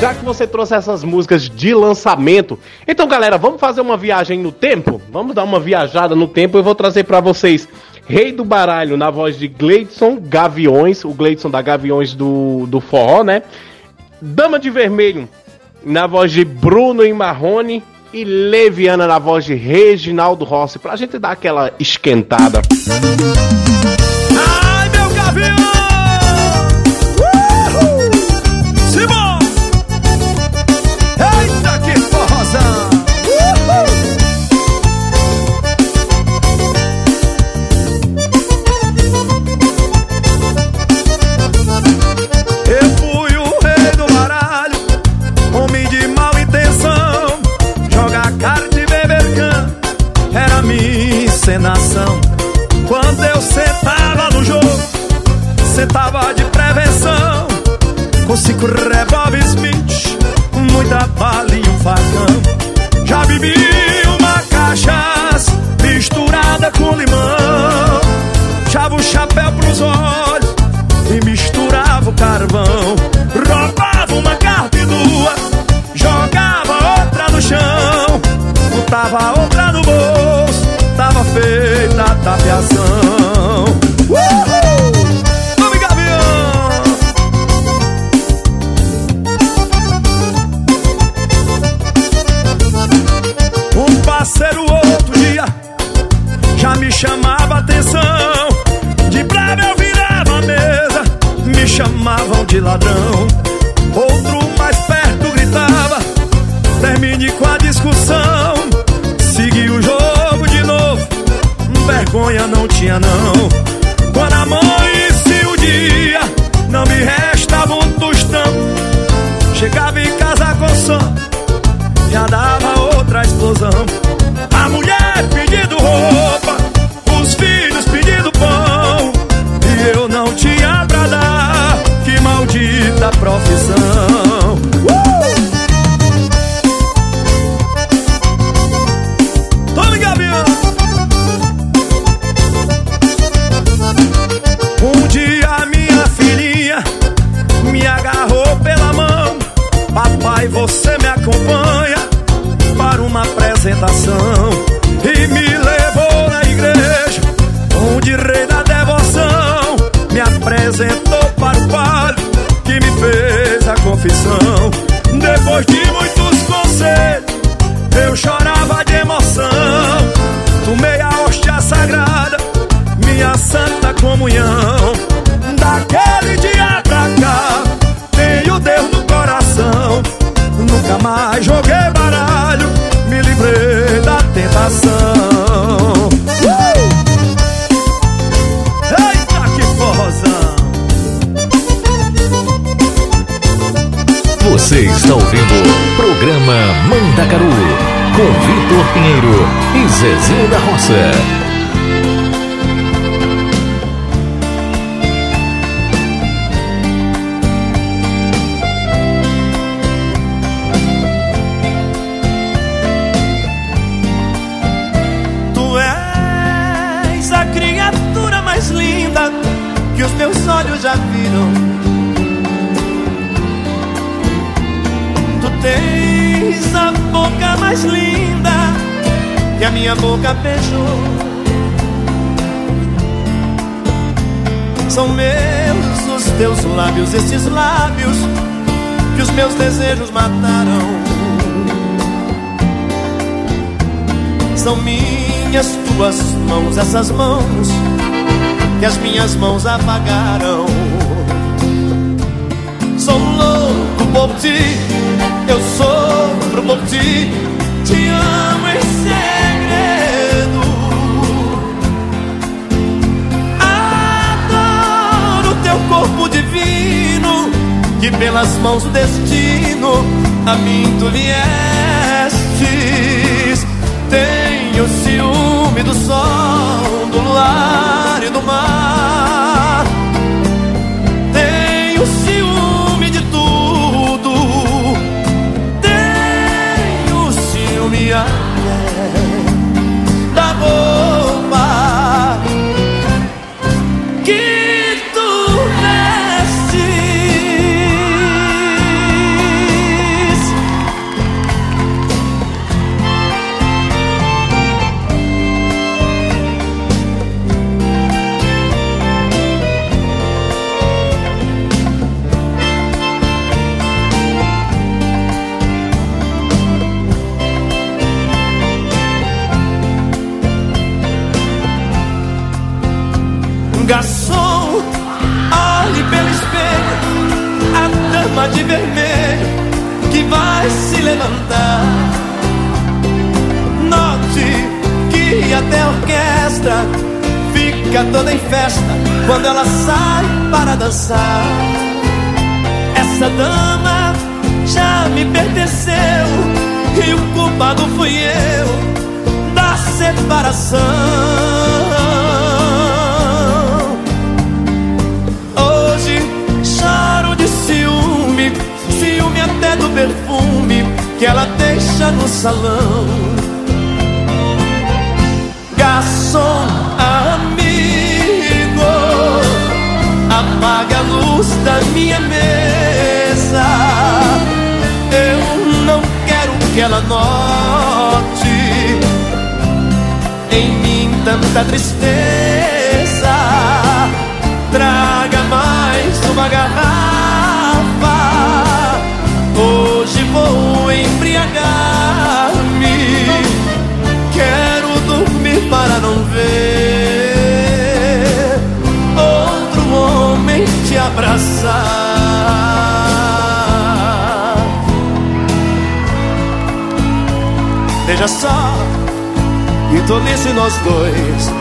S3: já que você trouxe essas músicas de lançamento, então galera, vamos fazer uma viagem no tempo? Vamos dar uma viajada no tempo. Eu vou trazer para vocês Rei do Baralho na voz de Gleidson Gaviões, o Gleidson da Gaviões do, do Forró, né? Dama de Vermelho na voz de Bruno e Marrone e Leviana na voz de Reginaldo Rossi, pra gente dar aquela esquentada.
S4: Ai, meu gavião! 四 beijou. São meus os teus lábios, esses lábios que os meus desejos mataram. São minhas tuas mãos, essas mãos que as minhas mãos apagaram. Sou louco por ti, eu sofro por ti, te amo e sei. teu corpo divino, que pelas mãos do destino a mim tu viestes. Tenho ciúme do sol, do luar e do mar. Quando ela sai para dançar. Essa dama já me pertenceu e o culpado fui eu da separação. Hoje choro de ciúme, ciúme até do perfume que ela deixa no salão. Minha mesa. Eu não quero que ela note em mim tanta tristeza. Traga mais uma garrafa. Abraçar. Veja só, e tolice nós dois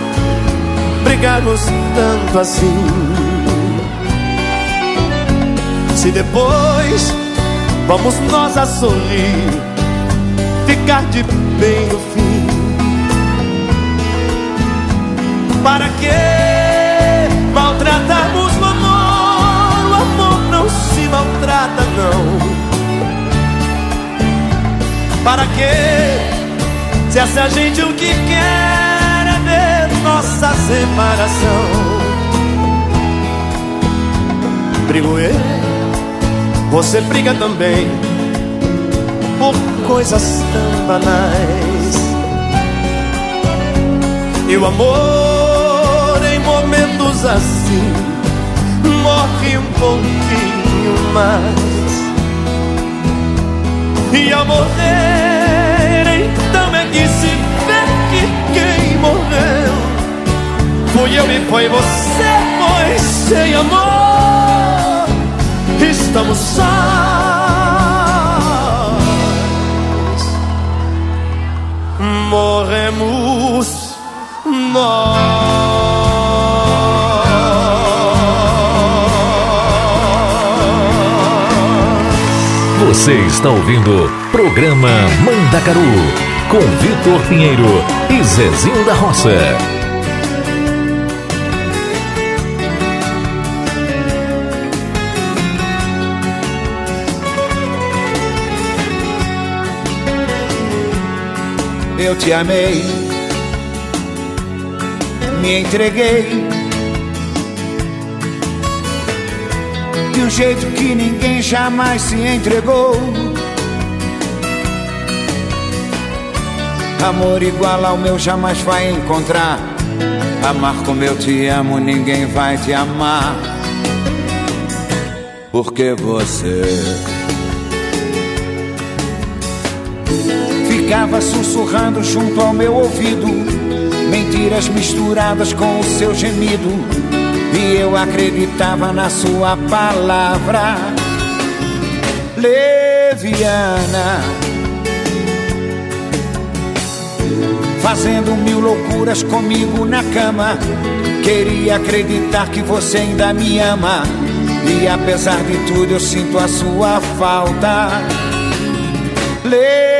S4: brigarmos tanto assim. Se depois vamos nós a sorrir, ficar de bem no fim. Para que maltrata, não. Para que se essa gente o que quer é ver nossa separação? Brigo eu, você briga também por coisas tão banais. E o amor em momentos assim morre um pouquinho mais. E ao morrer, então é que se vê que quem morreu fui eu e foi você, pois sem amor estamos sós.
S5: Você está ouvindo Programa Mandacaru com Vitor Pinheiro e Zezinho da Roça.
S20: Eu te amei, me entreguei de um jeito que ninguém jamais se entregou. Amor igual ao meu jamais vai encontrar. Amar como eu te amo, ninguém vai te amar. Porque você ficava sussurrando junto ao meu ouvido, mentiras misturadas com o seu gemido. E eu acreditava na sua palavra leviana, fazendo mil loucuras comigo na cama. Queria acreditar que você ainda me ama, e apesar de tudo eu sinto a sua falta leviana.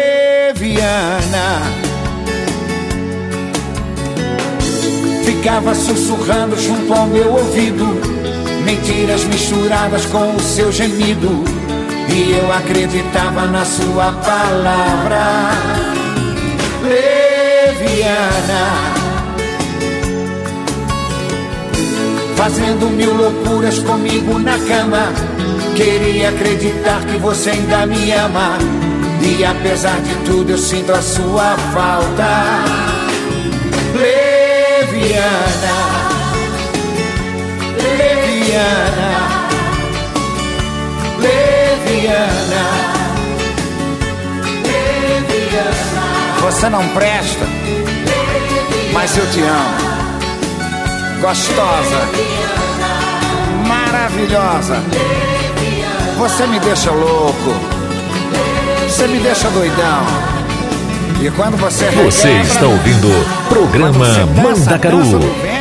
S20: Ficava sussurrando junto ao meu ouvido. Mentiras misturadas com o seu gemido. E eu acreditava na sua palavra. Leviana. Fazendo mil loucuras comigo na cama. Queria acreditar que você ainda me ama. E apesar de tudo, eu sinto a sua falta. Leviana. Leviana. Leviana. Leviana. Você não presta, mas eu te amo. Gostosa, maravilhosa. Você me deixa louco. Você me deixa doidão. E quando você
S5: Você
S20: requebra,
S5: está ouvindo programa Mandacaru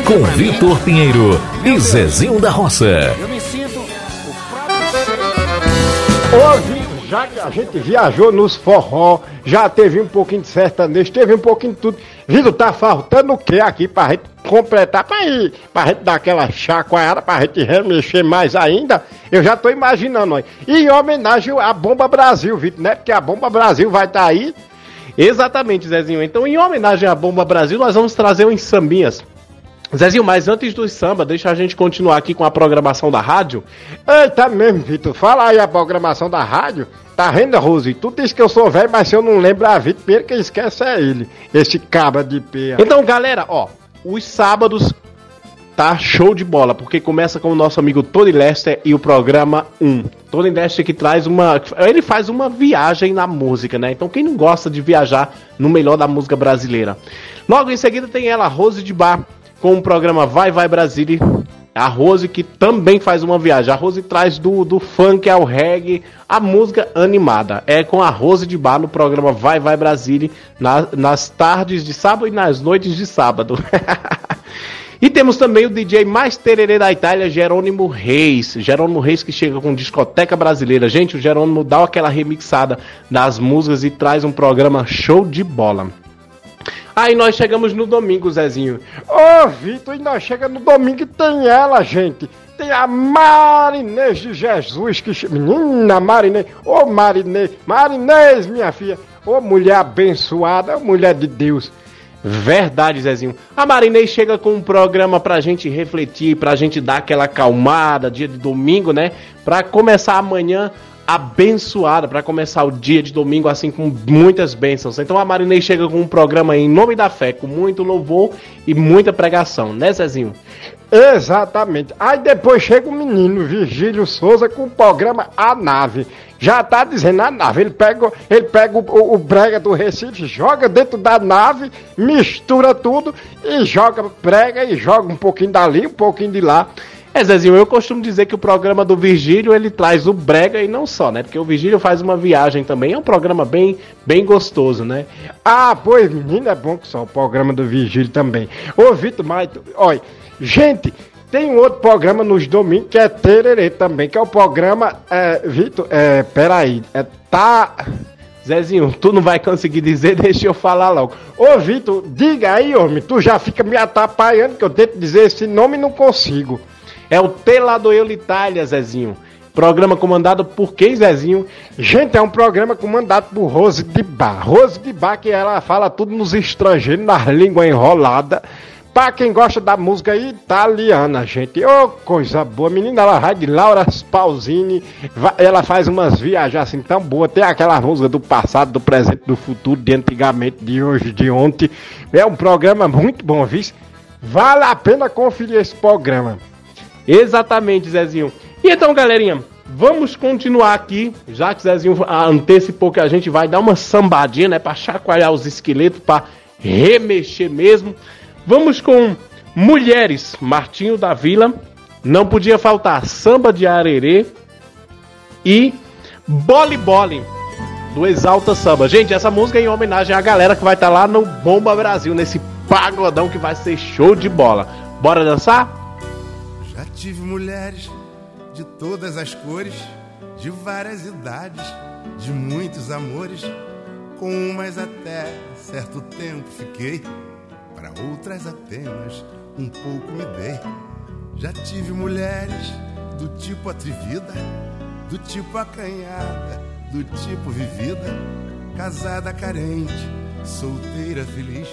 S5: com Vitor Pinheiro e Zezinho da Roça.
S6: Ô, Vitor, já que a gente viajou nos forró, já teve um pouquinho de sertanejo, teve um pouquinho de tudo. Vitor, tá faltando o que aqui pra gente completar, pra, ir, pra gente dar aquela chacoalhada, pra gente remexer mais ainda? Eu já tô imaginando, aí. E em homenagem à Bomba Brasil, Vitor, né? Porque a Bomba Brasil vai estar aí.
S3: Exatamente, Zezinho. Então, em homenagem à Bomba Brasil, nós vamos trazer uns sambinhas. Zezinho, mas antes do samba, deixa a gente continuar aqui com a programação da rádio.
S6: Eita mesmo, Vitor, fala aí a programação da rádio. Tá vendo, Rose? Tu diz que eu sou velho, mas se eu não lembro a Vitor, primeiro que esquece é ele. Esse cabra de pé.
S3: Então, galera, ó, os sábados tá show de bola, porque começa com o nosso amigo Tony Lester e o programa 1. Tony Lester que traz uma. Ele faz uma viagem na música, né? Então, quem não gosta de viajar no melhor da música brasileira? Logo em seguida tem ela, Rose de Bar, com o programa Vai Vai Brasília. A Rose que também faz uma viagem. A Rose traz do, do funk ao reggae a música animada. É com a Rose de Bar no programa Vai Vai Brasília, na- nas tardes de sábado e nas noites de sábado. E temos também o DJ mais tererê da Itália, Jerônimo Reis. Jerônimo Reis que chega com discoteca brasileira. Gente, o Jerônimo dá aquela remixada das músicas e traz um programa show de bola. Aí nós chegamos no domingo, Zezinho.
S6: Ô, Vitor, e nós chega no domingo e tem ela, gente. Tem a Marinês de Jesus, que... Menina Marinês, ô Marinês, Marinês, minha filha. Ô mulher abençoada, mulher de Deus.
S3: Verdade, Zezinho. A Marinês chega com um programa pra gente refletir, pra gente dar aquela acalmada, dia de domingo, né? Pra começar amanhã abençoada, pra começar o dia de domingo assim com muitas bênçãos. Então a Marinês chega com um programa em nome da fé, com muito louvor e muita pregação, né, Zezinho?
S6: Exatamente. Aí depois chega o menino Virgílio Souza com o programa A Nave. Já tá dizendo a nave. Ele pega, ele pega o, o- o brega do Recife, joga dentro da nave, mistura tudo e joga prega e joga um pouquinho dali, um pouquinho de lá.
S3: É, Zezinho, eu costumo dizer que o programa do Virgílio ele traz o brega e não só, né? Porque o Virgílio faz uma viagem também, é um programa bem, bem gostoso, né?
S6: Ah, pois, menino, é bom que só o programa do Vigílio também. Ô, Vitor, mas, olha, gente, tem um outro programa nos domingos que é Tererê também, que é o programa, é, Vitor, é, peraí, é, tá...
S3: Zezinho, tu não vai conseguir dizer, deixa eu falar logo.
S6: Ô, Vitor, diga aí, homem, tu já fica me atrapalhando que eu tento dizer esse nome e não consigo.
S3: É o Teladoelo Itália, Zezinho. Programa comandado por quem, Zezinho?
S6: Gente, é um programa comandado por Rose de Bar. Rose de Bar, que ela fala tudo nos estrangeiros, nas línguas enroladas. Pra quem gosta da música italiana, gente. Ô, coisa boa. Menina, ela vai de Laura Spausini. Ela faz umas viagens assim tão boas. Tem aquela música do passado, do presente, do futuro, de antigamente, de hoje, de ontem. É um programa muito bom, viu? Vale a pena conferir esse programa.
S3: Exatamente, Zezinho. E então, galerinha, vamos continuar aqui, já que Zezinho antecipou que a gente vai dar uma sambadinha, né, pra chacoalhar os esqueletos, pra remexer mesmo. Vamos com Mulheres, Martinho da Vila, não podia faltar Samba de Arerê e Bole Bole. do Exalta Samba. Gente, essa música é em homenagem à galera que vai estar lá no Bomba Brasil, nesse pagodão que vai ser show de bola. Bora dançar?
S21: Tive mulheres de todas as cores, de várias idades, de muitos amores. Com umas até certo tempo fiquei, para outras apenas um pouco me dei. Já tive mulheres do tipo atrevida, do tipo acanhada, do tipo vivida, casada carente, solteira feliz.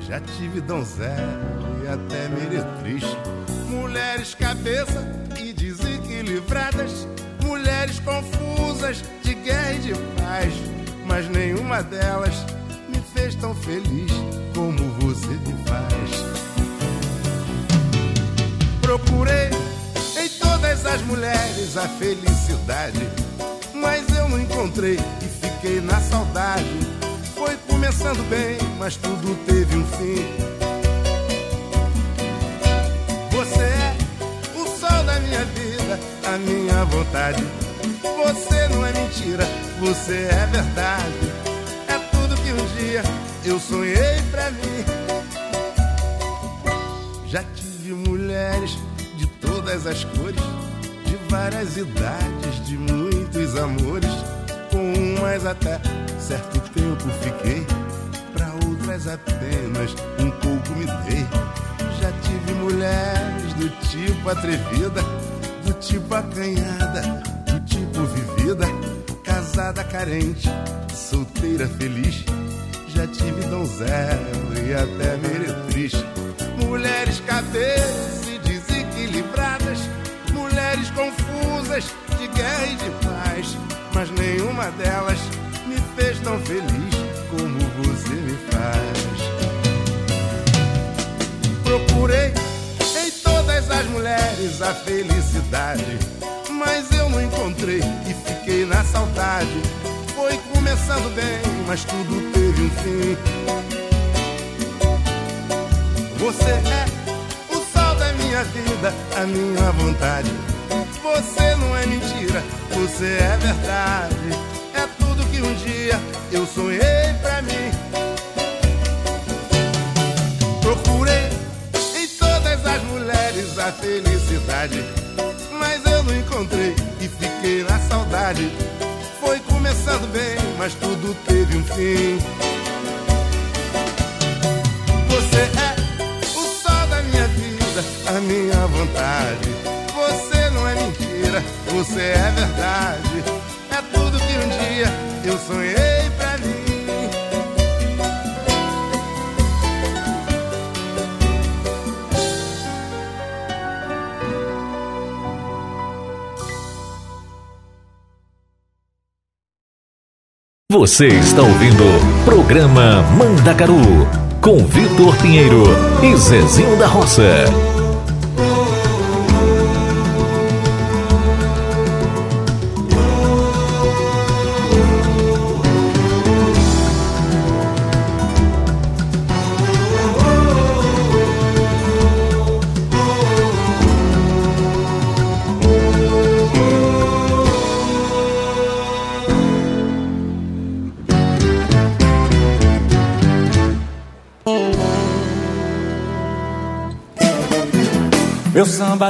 S21: Já tive donzela e até meretriz. Mulheres cabeça e desequilibradas, mulheres confusas de guerra e de paz, mas nenhuma delas me fez tão feliz como você me faz. Procurei em todas as mulheres a felicidade, mas eu não encontrei e fiquei na saudade. Foi começando bem, mas tudo teve um fim. Minha vida, a minha vontade. Você não é mentira, você é verdade. É tudo que um dia eu sonhei pra mim. Já tive mulheres de todas as cores, de várias idades, de muitos amores. Com umas até certo tempo fiquei, pra outras apenas um pouco me dei. Já tive mulheres do tipo atrevida, do tipo acanhada, do tipo vivida, casada carente, solteira feliz. Já tive donzela e até meretriz. Mulheres cabeças e desequilibradas, mulheres confusas de guerra e de paz, mas nenhuma delas me fez tão feliz Procurei em todas as mulheres a felicidade, mas eu não encontrei e fiquei na saudade. Foi começando bem, mas tudo teve um fim. Você é o sol da minha vida, a minha vontade. Você não é mentira, você é verdade. É tudo que um dia eu sonhei pra mim. A felicidade, mas eu não encontrei e fiquei na saudade. Foi começando bem, mas tudo teve um fim. Você é o sol da minha vida, a minha vontade. Você não é mentira, você é verdade. É tudo que um dia eu sonhei
S5: Você está ouvindo programa Mandacaru com Vitor Pinheiro e Zezinho da Roça.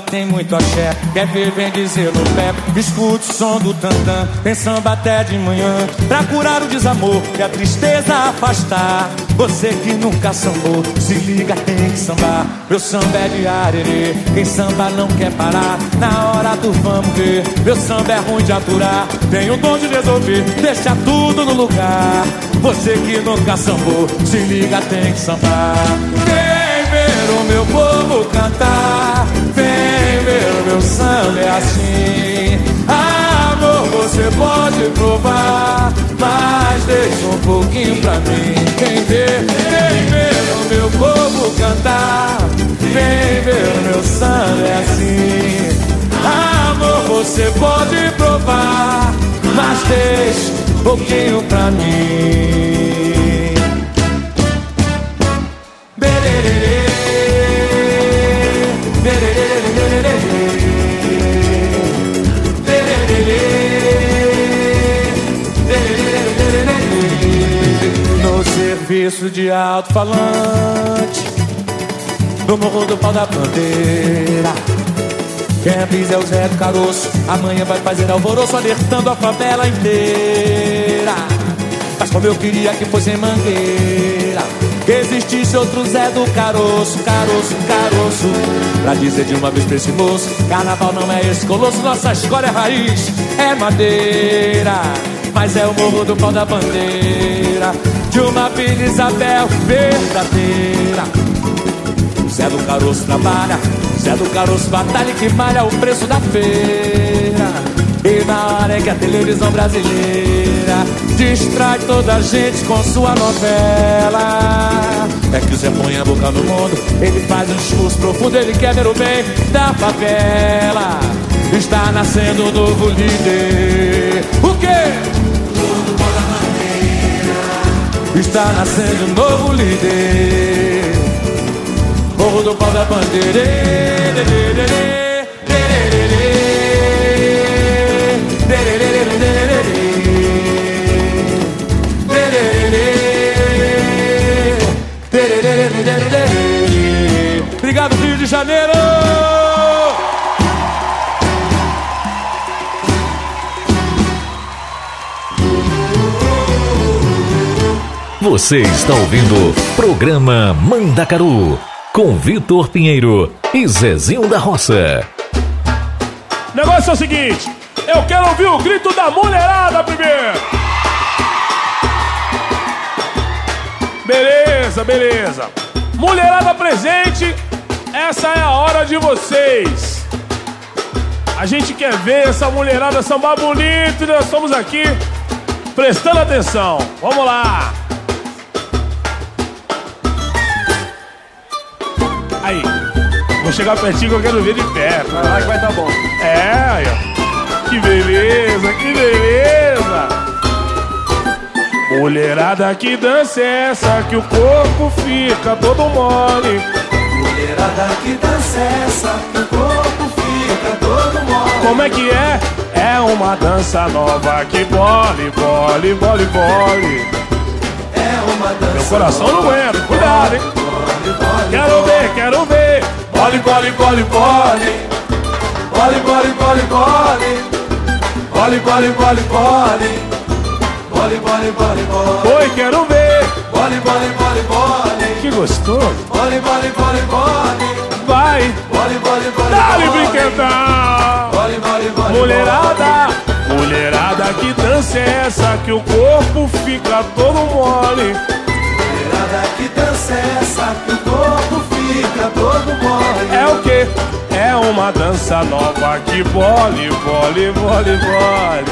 S13: Tem muito axé, quer ver, vem dizer no pé. Escute o som do tantã, tem samba até de manhã. Pra curar o desamor e a tristeza afastar. Você que nunca sambou, se liga, tem que sambar. Meu samba é de arerê, quem samba não quer parar. Na hora do vamos ver, meu samba é ruim de aturar. Tem o dom de resolver, deixa tudo no lugar. Você que nunca sambou, se liga, tem que sambar. Vem ver o meu povo cantar. Meu samba é assim. Amor, você pode provar, mas deixa um pouquinho pra mim. Vem ver, vem ver o meu povo cantar. Vem ver o meu samba é assim. Amor, você pode provar, mas deixa um pouquinho pra mim.
S1: Serviço de alto-falante No morro do pau da bandeira. Quem avisa é o Zé do Caroço. Amanhã vai fazer alvoroço Alertando a favela inteira. Mas como eu queria que fosse em Mangueira Que existisse outro Zé do Caroço Caroço, caroço. Pra dizer de uma vez pra esse moço Carnaval não é esse colosso Nossa escola é raiz, é madeira Mas é o morro do pau da bandeira De uma Vila Isabel verdadeira Zé do Caroço trabalha, Zé do Caroço batalha que malha o preço da feira. E na hora é que a televisão brasileira distrai toda a gente com sua novela. É que o Zé põe a boca no mundo, ele faz um discurso profundo, ele quer ver o bem da favela. Está nascendo um novo líder. O quê? Está nascendo um novo líder. Morro do pau da bandeira.
S5: Você está ouvindo o programa Mandacaru com Vitor Pinheiro e Zezinho da Roça.
S22: O negócio é o seguinte: eu quero ouvir o grito da mulherada primeiro. Beleza, beleza. Mulherada presente, essa é a hora de vocês. A gente quer ver essa mulherada sambar bonito nós estamos aqui prestando atenção. Vamos lá. Vou chegar pertinho que eu quero ver de perto. Vai lá que vai dar bom. É, aí, ó. Que beleza, que beleza. Mulherada, que dança é essa que o corpo fica todo mole?
S1: Mulherada, que dança é essa que o corpo fica todo mole?
S22: Como é que é? É uma dança nova que bole, bole, bole, bole.
S1: É uma dança
S22: Meu coração não aguenta, cuidado, hein? Quero ver, quero ver. Bole, bole, bole, bole.
S1: Bole, bole, bole, bole. Bole, bole, bole, bole. Bole, bole, bole, bole.
S22: Oi, quero ver.
S1: Bole, bole, bole, bole.
S22: Que gostoso.
S1: Bole, bole, bole, bole.
S22: Vai.
S1: Bole, bole, bole,
S22: Dá-lhe brinquedão.
S1: Bole, bole, bole,
S22: Mulherada, mulherada, que dança é essa que o corpo fica todo mole?
S1: Mulherada, que dança é essa que o corpo fica todo mole?
S22: É o que? É uma dança nova que bole, bole, bole, bole.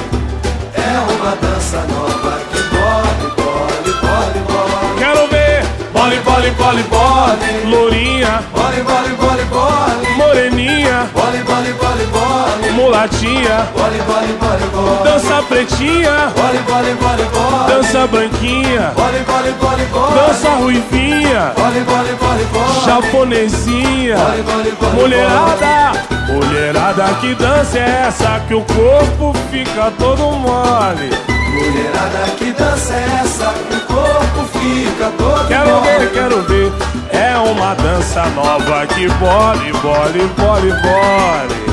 S1: É uma dança nova que bole, bole, bole, bole.
S22: Quero ver. Bole, bole, bole, bole. Lourinha,
S1: Bole, bole, bole, bole.
S22: Moreninha,
S1: Bole, bole, bole, bole.
S22: mulatinha,
S1: Bole, bole, bole, bole.
S22: dança pretinha,
S1: Bole, bole, bole, bole.
S22: dança branquinha,
S1: Bole, bole, bole, bole.
S22: dança ruivinha,
S1: Bole, bole, bole, bole.
S22: japonesinha,
S1: Bole, bole, bole,
S22: mulherada, mulherada, que dança é essa que o corpo fica todo mole?
S1: Mulherada, que dança é essa o corpo fica todo
S22: Quero ver, quero ver. É uma dança nova que bole, bole, bole, bole.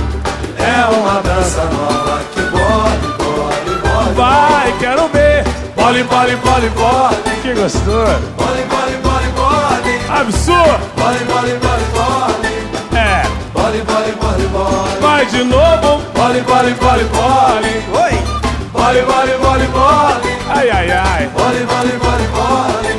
S1: É uma dança nova que bole, bole, bole.
S22: Vai, quero ver. Bole, bole, bole, bole. Que gostoso.
S1: Bole, bole, bole, bole.
S22: Absurdo.
S1: Bole, bole, bole, bole.
S22: É.
S1: Bole, bole, bole, bole.
S22: Vai de novo.
S1: Bole, bole, bole, bole.
S22: Oi.
S1: Bole, bole, bole, bole.
S22: Ai, ai, ai.
S1: Bole, bole, bole, bole.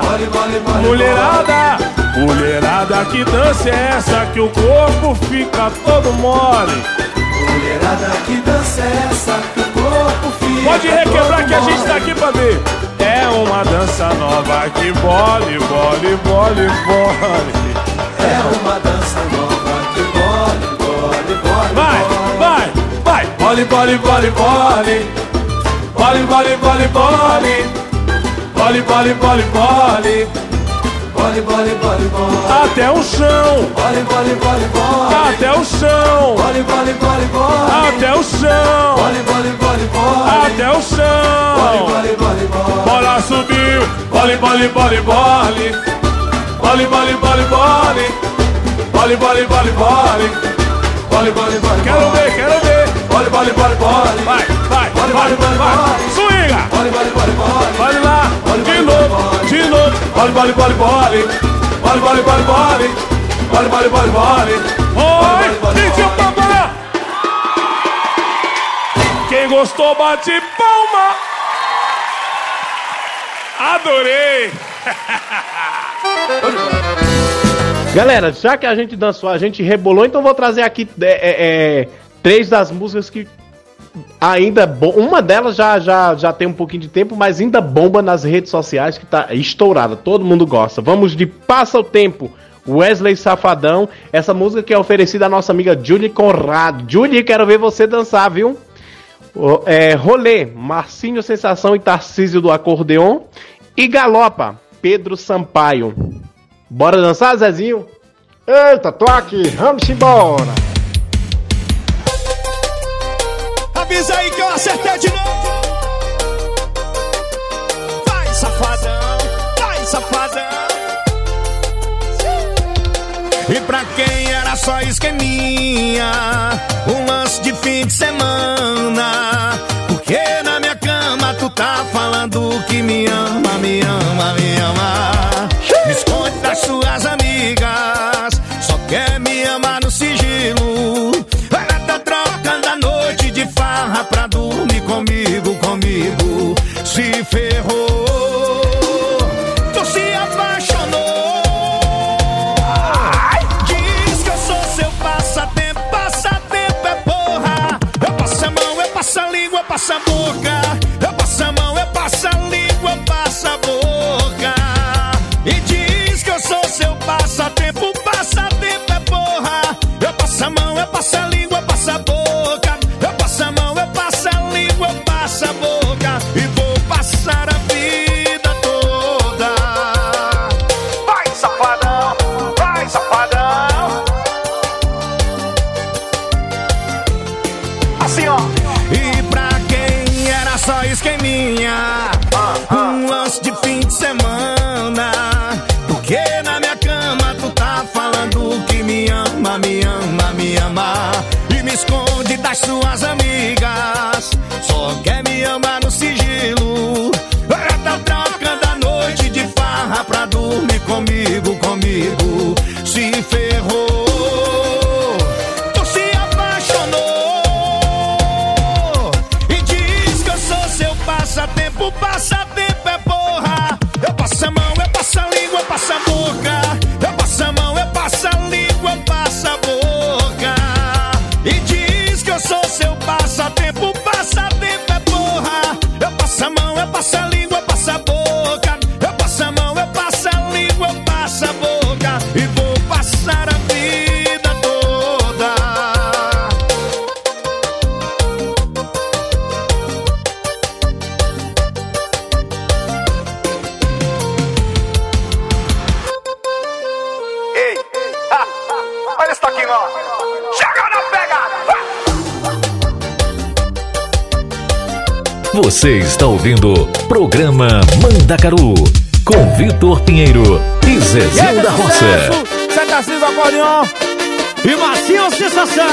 S1: Bole, bole, bole,
S22: Mulherada, mulherada, que dança é essa que o corpo fica todo mole?
S1: Mulherada, que dança é essa que o corpo fica
S22: Pode requebrar que a gente tá aqui pra ver. É uma dança nova que bole, bole, bole, bole.
S1: É uma dança nova Bole, bole, bole,
S22: bole. Bole, bole, bole, bole. Bole, bole, bole, bole. Bole, bole, bole,
S1: bole.
S22: Até o chão.
S1: Bole, bole, bole, bole.
S22: Até o chão.
S1: Bole, bole, bole, bole.
S22: Até o chão.
S1: Bole, bole, bole, bole.
S22: Até o chão.
S1: Bole, bole, bole, bole.
S22: Bola subiu. Bole, bole, bole, bole. Bole, bole, bole, bole. Bole, bole, bole, bole. Bole, bole, bole. Quero ver, quero ver. Bole, bole, bole, bole. Vai, vai,
S23: Bole,
S22: vai,
S23: bole, bole,
S22: vai.
S23: bole.
S22: Swinga.
S23: Bole, bole, bole, bole.
S22: Bole lá. De novo, de novo. Bole, bole, bole, bole. Bole, bole, bole, bole. Bole, bole, bole, bole. Oi, DJ Papará. Quem gostou, bate palma. Adorei.
S3: Galera, já que a gente dançou, a gente rebolou, então vou trazer aqui é, é, é, três das músicas que ainda bom. Uma delas já, já, já tem um pouquinho de tempo, mas ainda bomba nas redes sociais, que tá estourada. Todo mundo gosta. Vamos de Passa o Tempo. Wesley Safadão, essa música que é oferecida à nossa amiga Julie Conrado. Julie, quero ver você dançar, viu? É, rolê, Marcinho Sensação e Tarcísio do Acordeon. E Galopa, Pedro Sampaio. Bora dançar, Zezinho?
S6: Eita, tô aqui, vamos embora.
S20: Avisa aí que eu acertei de novo. Vai, safadão, vai, safadão. E pra quem era só esqueminha, um lance de fim de semana. Porque na minha cama tu tá falando que me ama, me ama, me ama. Me esconde das suas amigas, só quer me amar pra dormir comigo, comigo. Se ferrou, tu se apaixonou. Diz que eu sou seu passatempo, passatempo é porra. Eu passo a mão, eu passo a língua, eu passo a boca. Eu passo a mão, eu passo a língua, eu passo a boca. E diz que eu sou seu passatempo, passatempo é porra. Eu passo a mão, eu passo a língua, eu passo a boca. Das suas amigas. Só quer me amar
S5: Você está ouvindo programa Mandacaru com Vitor Pinheiro e Zezinho da Roça.
S19: Tá do acordeon e Marcinho Sensação.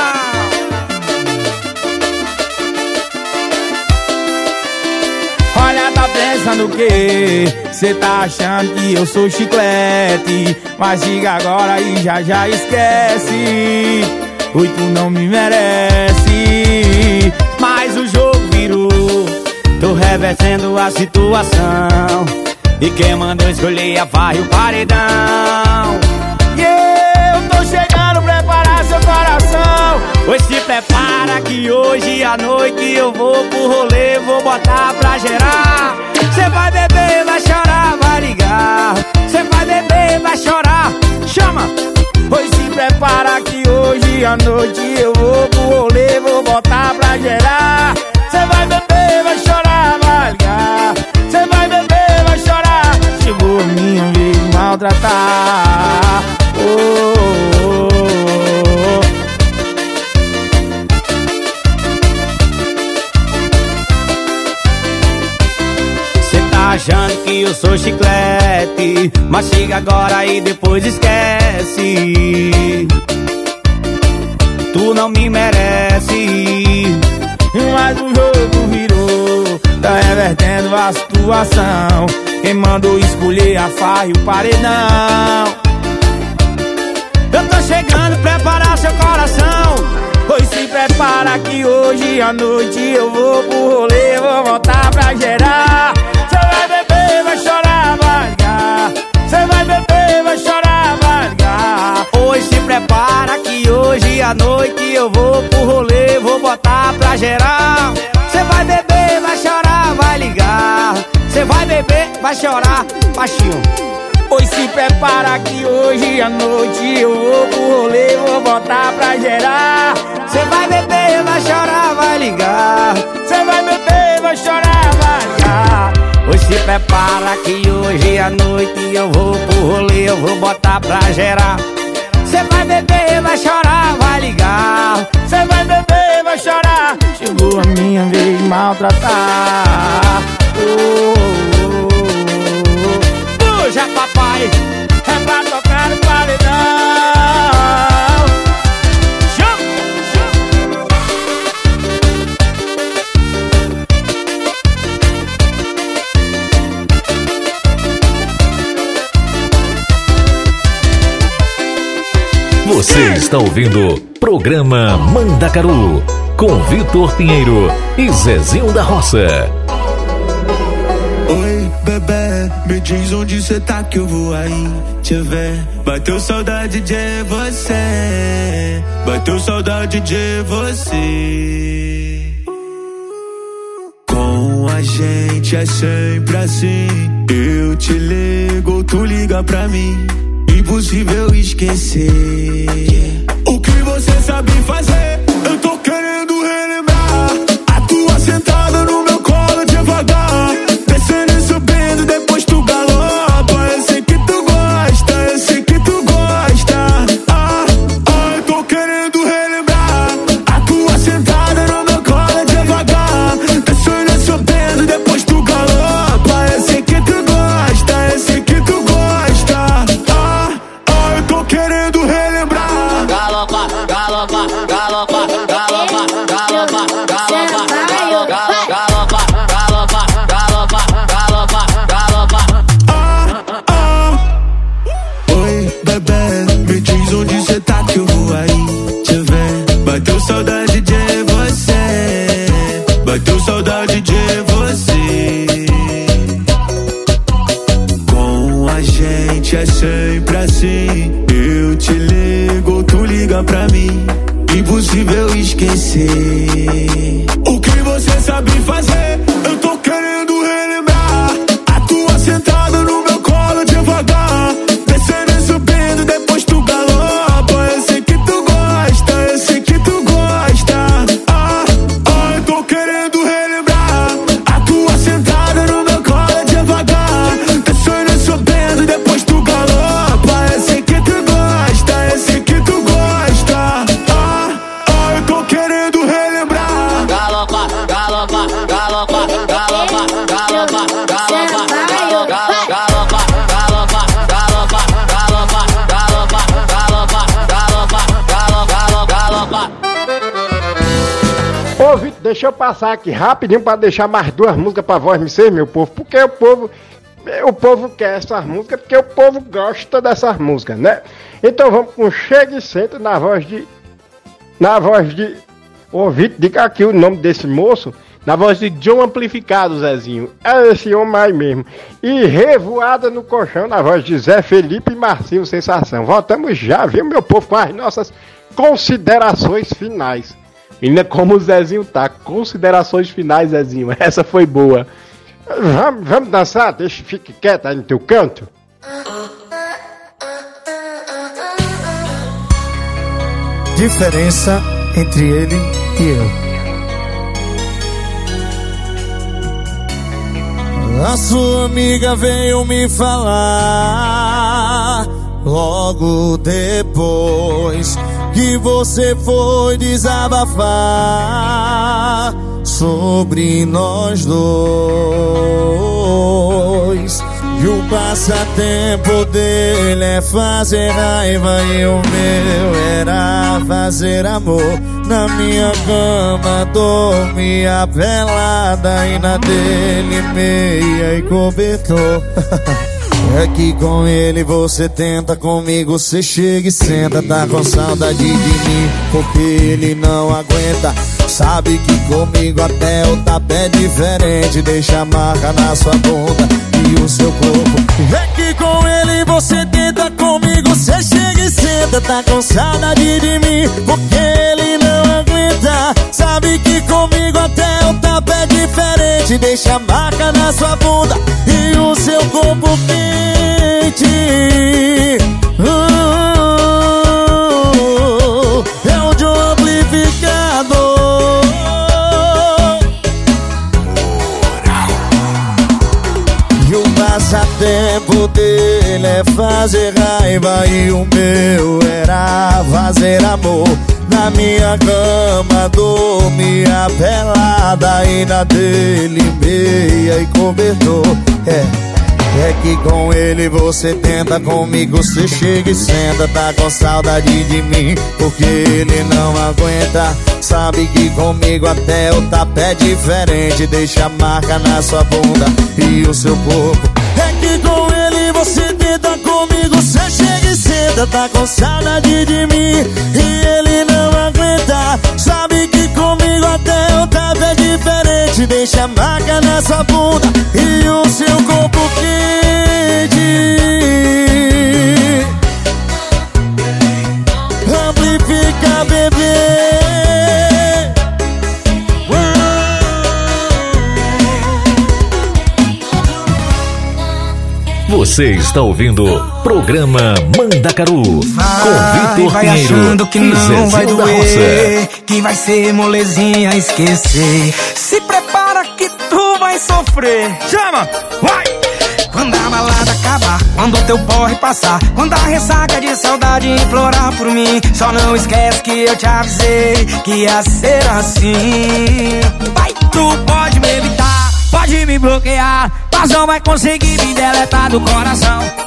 S19: Olha, tá pensando o quê? Cê tá achando que eu sou chiclete Mas diga agora e já já esquece Oi, tu não me merece Tô revertendo a situação. E quem mandou escolher a farra e o paredão. E eu tô chegando preparar seu coração. Pois se prepara que hoje à noite eu vou pro rolê Vou botar pra gerar. Cê vai beber, vai chorar, vai ligar. Cê vai beber, vai chorar. Chama! Pois se prepara que hoje à noite eu vou pro rolê Vou botar pra gerar Minha vez de maltratar oh, oh, oh. Cê tá achando que eu sou chiclete. Mas chega agora e depois esquece. Tu não me merece. Mas o jogo virou, tá revertendo a situação. Quem mandou escolher a farra e o paredão? Eu tô chegando, preparar seu coração. Pois se prepara que hoje à noite eu vou pro rolê, vou voltar pra gerar. Cê vai beber, vai chorar, vai ligar. Cê vai beber, vai chorar, vai ligar. Pois se prepara que hoje à noite eu vou pro rolê, vou botar pra gerar. Cê vai beber, vai chorar, ligar. Cê vai beber, vai chorar, baixinho. Pois se prepara que hoje à noite eu vou pro rolê, vou botar pra gerar. Cê vai beber, vai chorar, vai ligar. Cê vai beber, vai chorar, vai ligar. Pois se prepara que hoje à noite eu vou pro rolê, eu vou botar pra gerar. Cê vai beber, vai chorar, vai ligar. Cê vai beber, vai chorar. Chegou a minha vez de maltratar. Oh. Puxa, papai, é pra tocar no paredão. Chama,
S5: Você está ouvindo Programa Mandacaru com Vitor Pinheiro e Zezinho da Roça.
S24: Me diz onde cê tá que eu vou aí te ver. Bateu saudade de você, bateu saudade de você. Com a gente é sempre assim. Eu te ligo, tu liga pra mim. Impossível esquecer. O que você sabe fazer? Eu tô querendo relembrar.
S6: Passar aqui rapidinho pra deixar mais duas músicas pra voz me ser, meu povo, porque o povo. O povo quer essas músicas porque o povo gosta dessas músicas, né? Então vamos com Chega e Senta na voz de. Na voz de. Vitor, diga aqui o nome desse moço.
S3: Na voz de John Amplificado, Zezinho.
S6: É esse homem aí mesmo. E Revoada no Colchão, na voz de Zé Felipe e Marcinho Sensação. Voltamos já, viu, meu povo, com as nossas considerações finais.
S3: Menina, como o Zezinho tá. Considerações finais, Zezinho. Essa foi boa.
S6: Vamos, vamos dançar? Deixa, fique quieto aí no teu canto.
S25: Diferença entre ele e eu. A sua amiga veio me falar logo depois que você foi desabafar sobre nós dois.
S26: passatempo dele é fazer raiva e o meu era fazer amor. Na minha cama dormia pelada e na dele meia e cobertor. É que com ele você tenta, comigo você chega e senta. Tá com saudade de mim, porque ele não aguenta. Sabe que comigo até o tapé é diferente. Deixa a marca na sua bunda e o seu corpo. É que com ele você tenta, comigo você chega e senta. Tá com saudade de mim, porque ele não Sabe que comigo até o tapé é diferente. Deixa marca na sua bunda e o seu corpo quente. Uh, é o de um amplificador. E o passatempo dele é fazer raiva e o meu era fazer amor. Na minha cama dormia pelada e na dele meia e cobertor. É. É que com ele você tenta, comigo você chega e senta. Tá com saudade de mim, porque ele não aguenta. Sabe que comigo até o tapé é diferente. Deixa marca na sua bunda e o seu corpo. É que com ele você tenta, comigo você chega e senta. Tá com saudade de mim e ele aguenta. Sabe que comigo até o tapé é diferente. Deixa marca na sua bunda e o seu corpo quente. Amplifica, bebê.
S5: Você está ouvindo Programa Mandacaru com Vitor
S27: vai
S5: Pinheiro
S27: achando que não vai doer, que vai ser molezinha esquecer. Se prepara que tu vai sofrer. Chama, vai! Quando a balada acabar, quando o teu porre passar, quando a ressaca de saudade implorar por mim, só não esquece que eu te avisei que ia ser assim. Vai, tu pode me evitar, pode me bloquear, mas não vai conseguir me deletar do coração.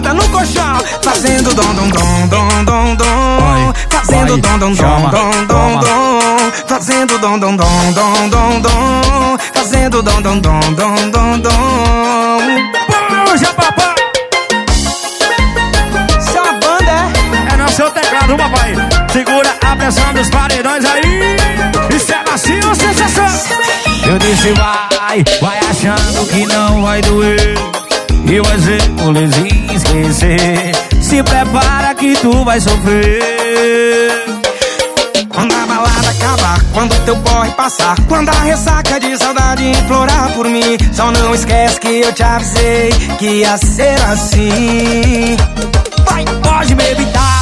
S27: no colchão, fazendo dom dom dom dom dom dom, fazendo dom dom dom dom dom dom, fazendo dom dom dom dom dom dom, fazendo dom dom dom dom dom dom. Puxa papai! Sua banda é?
S13: É no seu teclado, papai. Segura a pressão dos paredões aí. Isso é macio sensação?
S27: Eu disse vai, vai achando que não vai doer E vai ser molezinha esquecer. Se prepara que tu vai sofrer. Quando a balada acabar, quando teu porre passar Quando a ressaca de saudade implorar por mim Só não esquece que eu te avisei que ia ser assim. Vai, pode me evitar,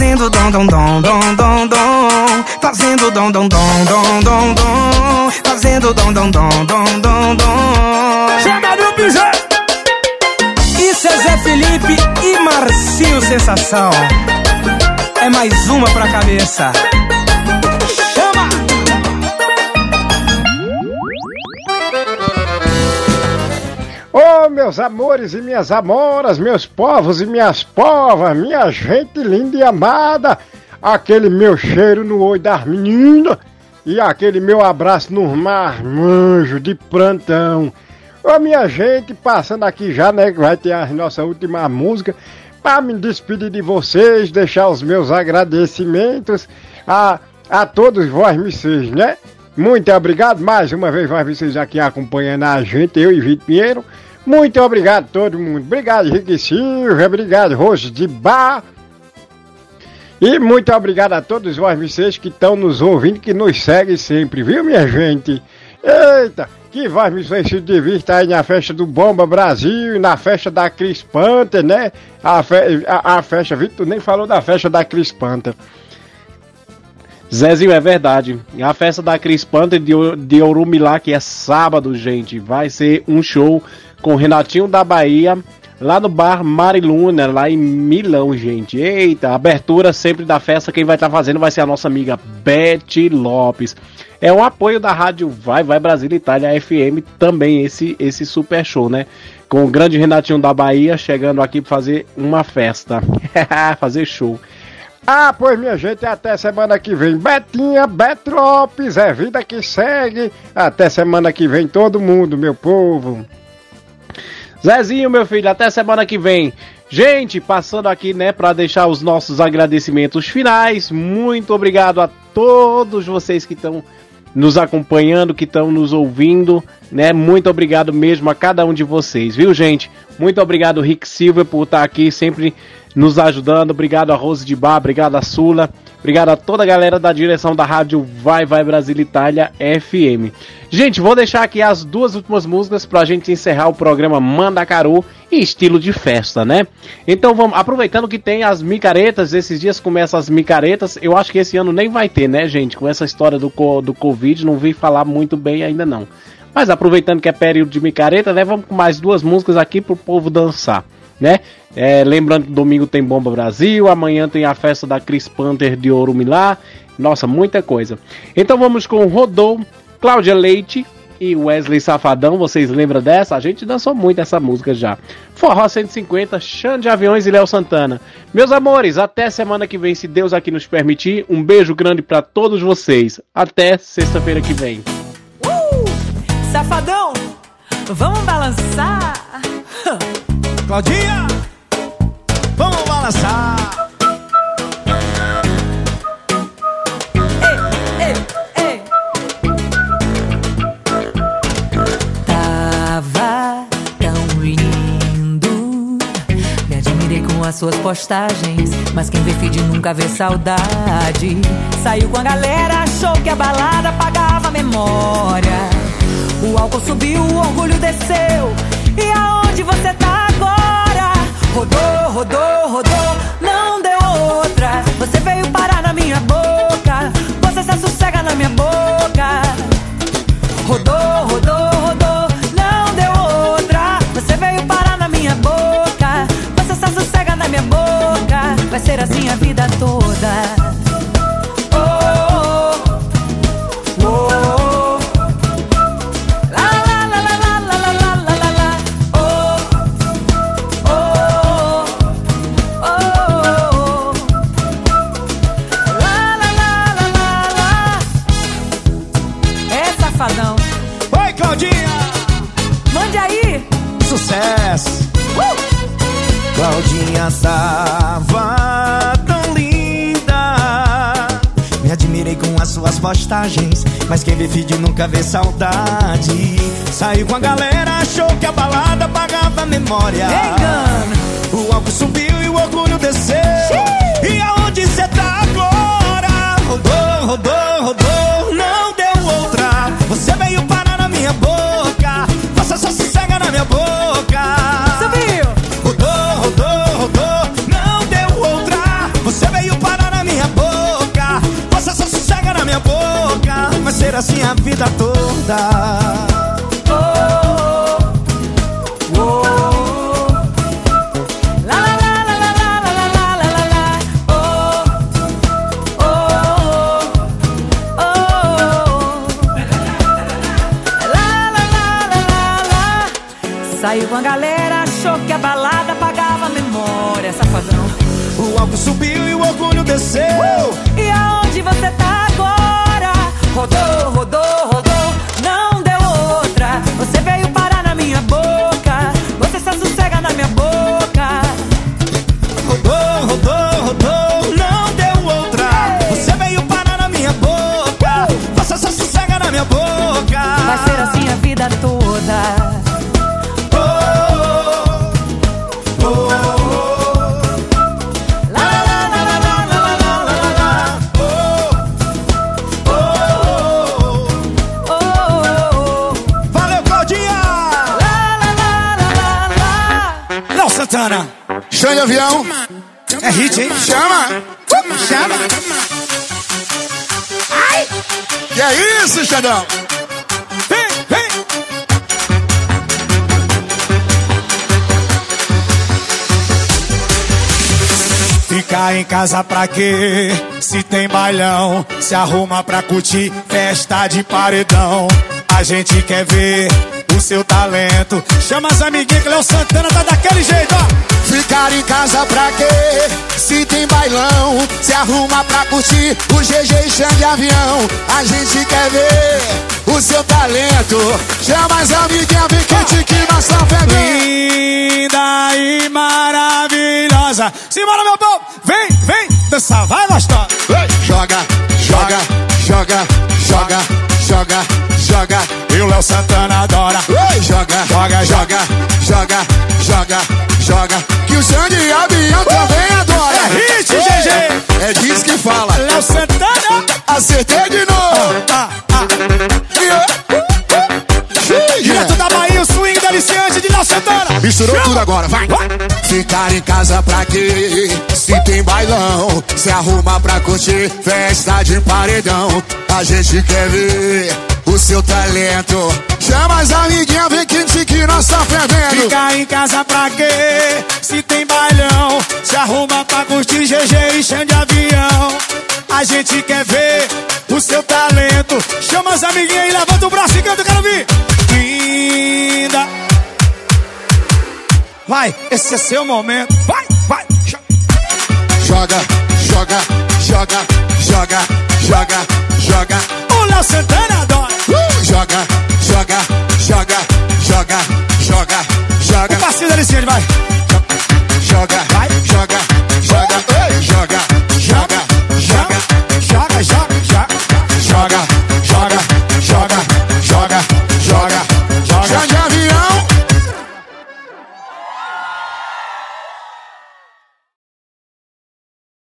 S27: Fazendo dom, dom, dom, dom, dom, dom Fazendo dom, dom, dom, dom, dom, dom Fazendo dom, dom, dom, dom, dom, dom
S13: Chama do piseiro!
S27: Isso é Zé Felipe e Marcinho Sensação É mais uma pra cabeça
S6: Ô, meus amores e minhas amoras, meus povos e minhas povas, minha gente linda e amada, aquele meu cheiro no olho das meninas e aquele meu abraço no marmanjo de plantão. Ô, minha gente, passando aqui já, né, que vai ter a nossa última música, para me despedir de vocês, deixar os meus agradecimentos a, a todos vós, vocês, né? Muito obrigado mais uma vez mais vocês aqui acompanhando a gente, eu e Vitor Pinheiro. Muito obrigado a todo mundo. Obrigado, Rick Silva. Obrigado, Rose de Bar. E muito obrigado a todos vocês que estão nos ouvindo, que nos seguem sempre, viu, minha gente? Eita, que vocês se divirtam aí na festa do Bomba Brasil, na festa da Cris Panther, né? A, fe a, a festa, Vitor nem falou da festa da Cris Panther.
S3: Zezinho, é verdade. A festa da Cris Panther de, de Orumilá, que é sábado, gente. Vai ser um show com Renatinho da Bahia, lá no bar Mariluna, lá em Milão, gente. Eita, abertura sempre da festa. Quem vai estar tá fazendo vai ser a nossa amiga Beth Lopes. É um apoio da rádio Vai Vai Brasil Itália FM também esse esse super show, né? Com o grande Renatinho da Bahia chegando aqui para fazer uma festa, fazer show.
S6: Ah, pois minha gente, até semana que vem. Betinha, Betropes, é vida que segue. Até semana que vem, todo mundo, meu povo.
S3: Zezinho, meu filho, até semana que vem. Gente, passando aqui, né, para deixar os nossos agradecimentos finais. Muito obrigado a todos vocês que estão nos acompanhando, que estão nos ouvindo, né? Muito obrigado mesmo a cada um de vocês, viu, gente? Muito obrigado, Rick Silva, por estar aqui sempre nos ajudando. Obrigado a Rose de Bar, obrigado a Sula, obrigado a toda a galera da direção da rádio Vai Vai Brasil Itália FM. Gente, vou deixar aqui as duas últimas músicas pra gente encerrar o programa Mandacaru em estilo de festa, né? Então vamos, aproveitando que tem as micaretas, esses dias começam as micaretas, eu acho que esse ano nem vai ter, né, gente? Com essa história do, do Covid, não vi falar muito bem ainda não. Mas aproveitando que é período de micareta, né, vamos com mais duas músicas aqui pro povo dançar né? É, lembrando que domingo tem Bomba Brasil, amanhã tem a festa da Cris Panther de Ouro Milá. Nossa, muita coisa. Então vamos com Rodou, Cláudia Leite e Wesley Safadão. Vocês lembram dessa? A gente dançou muito essa música já. Forró 150, Xande Aviões e Léo Santana. Meus amores, até semana que vem, se Deus aqui nos permitir. Um beijo grande para todos vocês. Até sexta-feira que vem.
S7: Uh, safadão, vamos balançar.
S28: Claudinha, vamos balançar.
S7: Tava tão lindo. Me admirei com as suas postagens. Mas quem vê feed nunca vê saudade. Saiu com a galera, achou que a balada pagava a memória. O álcool subiu, o orgulho desceu. E aonde você tá? Rodou, rodou, rodou, não deu outra. Você veio parar na minha boca. Você se sossega na minha boca. Rodou, rodou, rodou, não deu outra. Você veio parar na minha boca. Você se sossega na minha boca. Vai ser assim a vida toda.
S4: Estava tão linda. Me admirei com as suas postagens. Mas quem vê feed nunca vê saudade. Saiu com a galera, achou que a balada pagava a memória.
S7: Engano.
S4: O álcool subiu e o orgulho desceu. E aonde cê tá agora? Rodou, rodou, assim a vida toda. Vem, vem! Ficar em casa pra quê? Se tem bailão, se arruma pra curtir festa de paredão. A gente quer ver o seu talento. Chama as amiguinhas que Léo Santana tá daquele jeito, ó.
S9: Ficar em casa pra quê? Se tem bailão, se arruma pra curtir o GG e Xande Avião. A gente quer ver o seu talento. Chama as amiguinhas, vem quente que nós estamos pegando.
S4: Linda e maravilhosa. Simbora, meu povo! Vem, vem! Dança, vai, gostosa!
S9: Joga, joga, joga, joga, joga, joga.
S4: E o Léo Santana adora.
S9: Joga,
S4: Joga,
S9: joga, joga, joga, joga. O Xande e Avião também adora.
S4: É hit, GG.
S9: É disso que fala.
S4: Léo Santana.
S9: Acertei de novo.
S4: Ah, ah. Direto da Bahia, o swing deliciante de Léo Santana.
S9: Misturou
S4: Chama.
S9: tudo agora, vai. Ficar em casa pra quê? Se tem bailão, se arruma pra curtir festa de paredão. A gente quer ver seu talento. Chama as amiguinhas, vem quente que nós tá fervendo.
S4: Ficar em casa pra quê? Se tem bailão, se arruma pra curtir GG e chão de avião. A gente quer ver o seu talento. Chama as amiguinhas e levanta o braço e canta, quero vir. Linda. Vai, esse é seu momento. Vai, vai.
S9: Joga, joga, joga, joga, joga, joga.
S4: O Léo Santana adora. Uh! Joga, joga,
S2: joga, joga, joga, joga.
S4: O passinho da Aliciane, vai. Joga, vai. joga.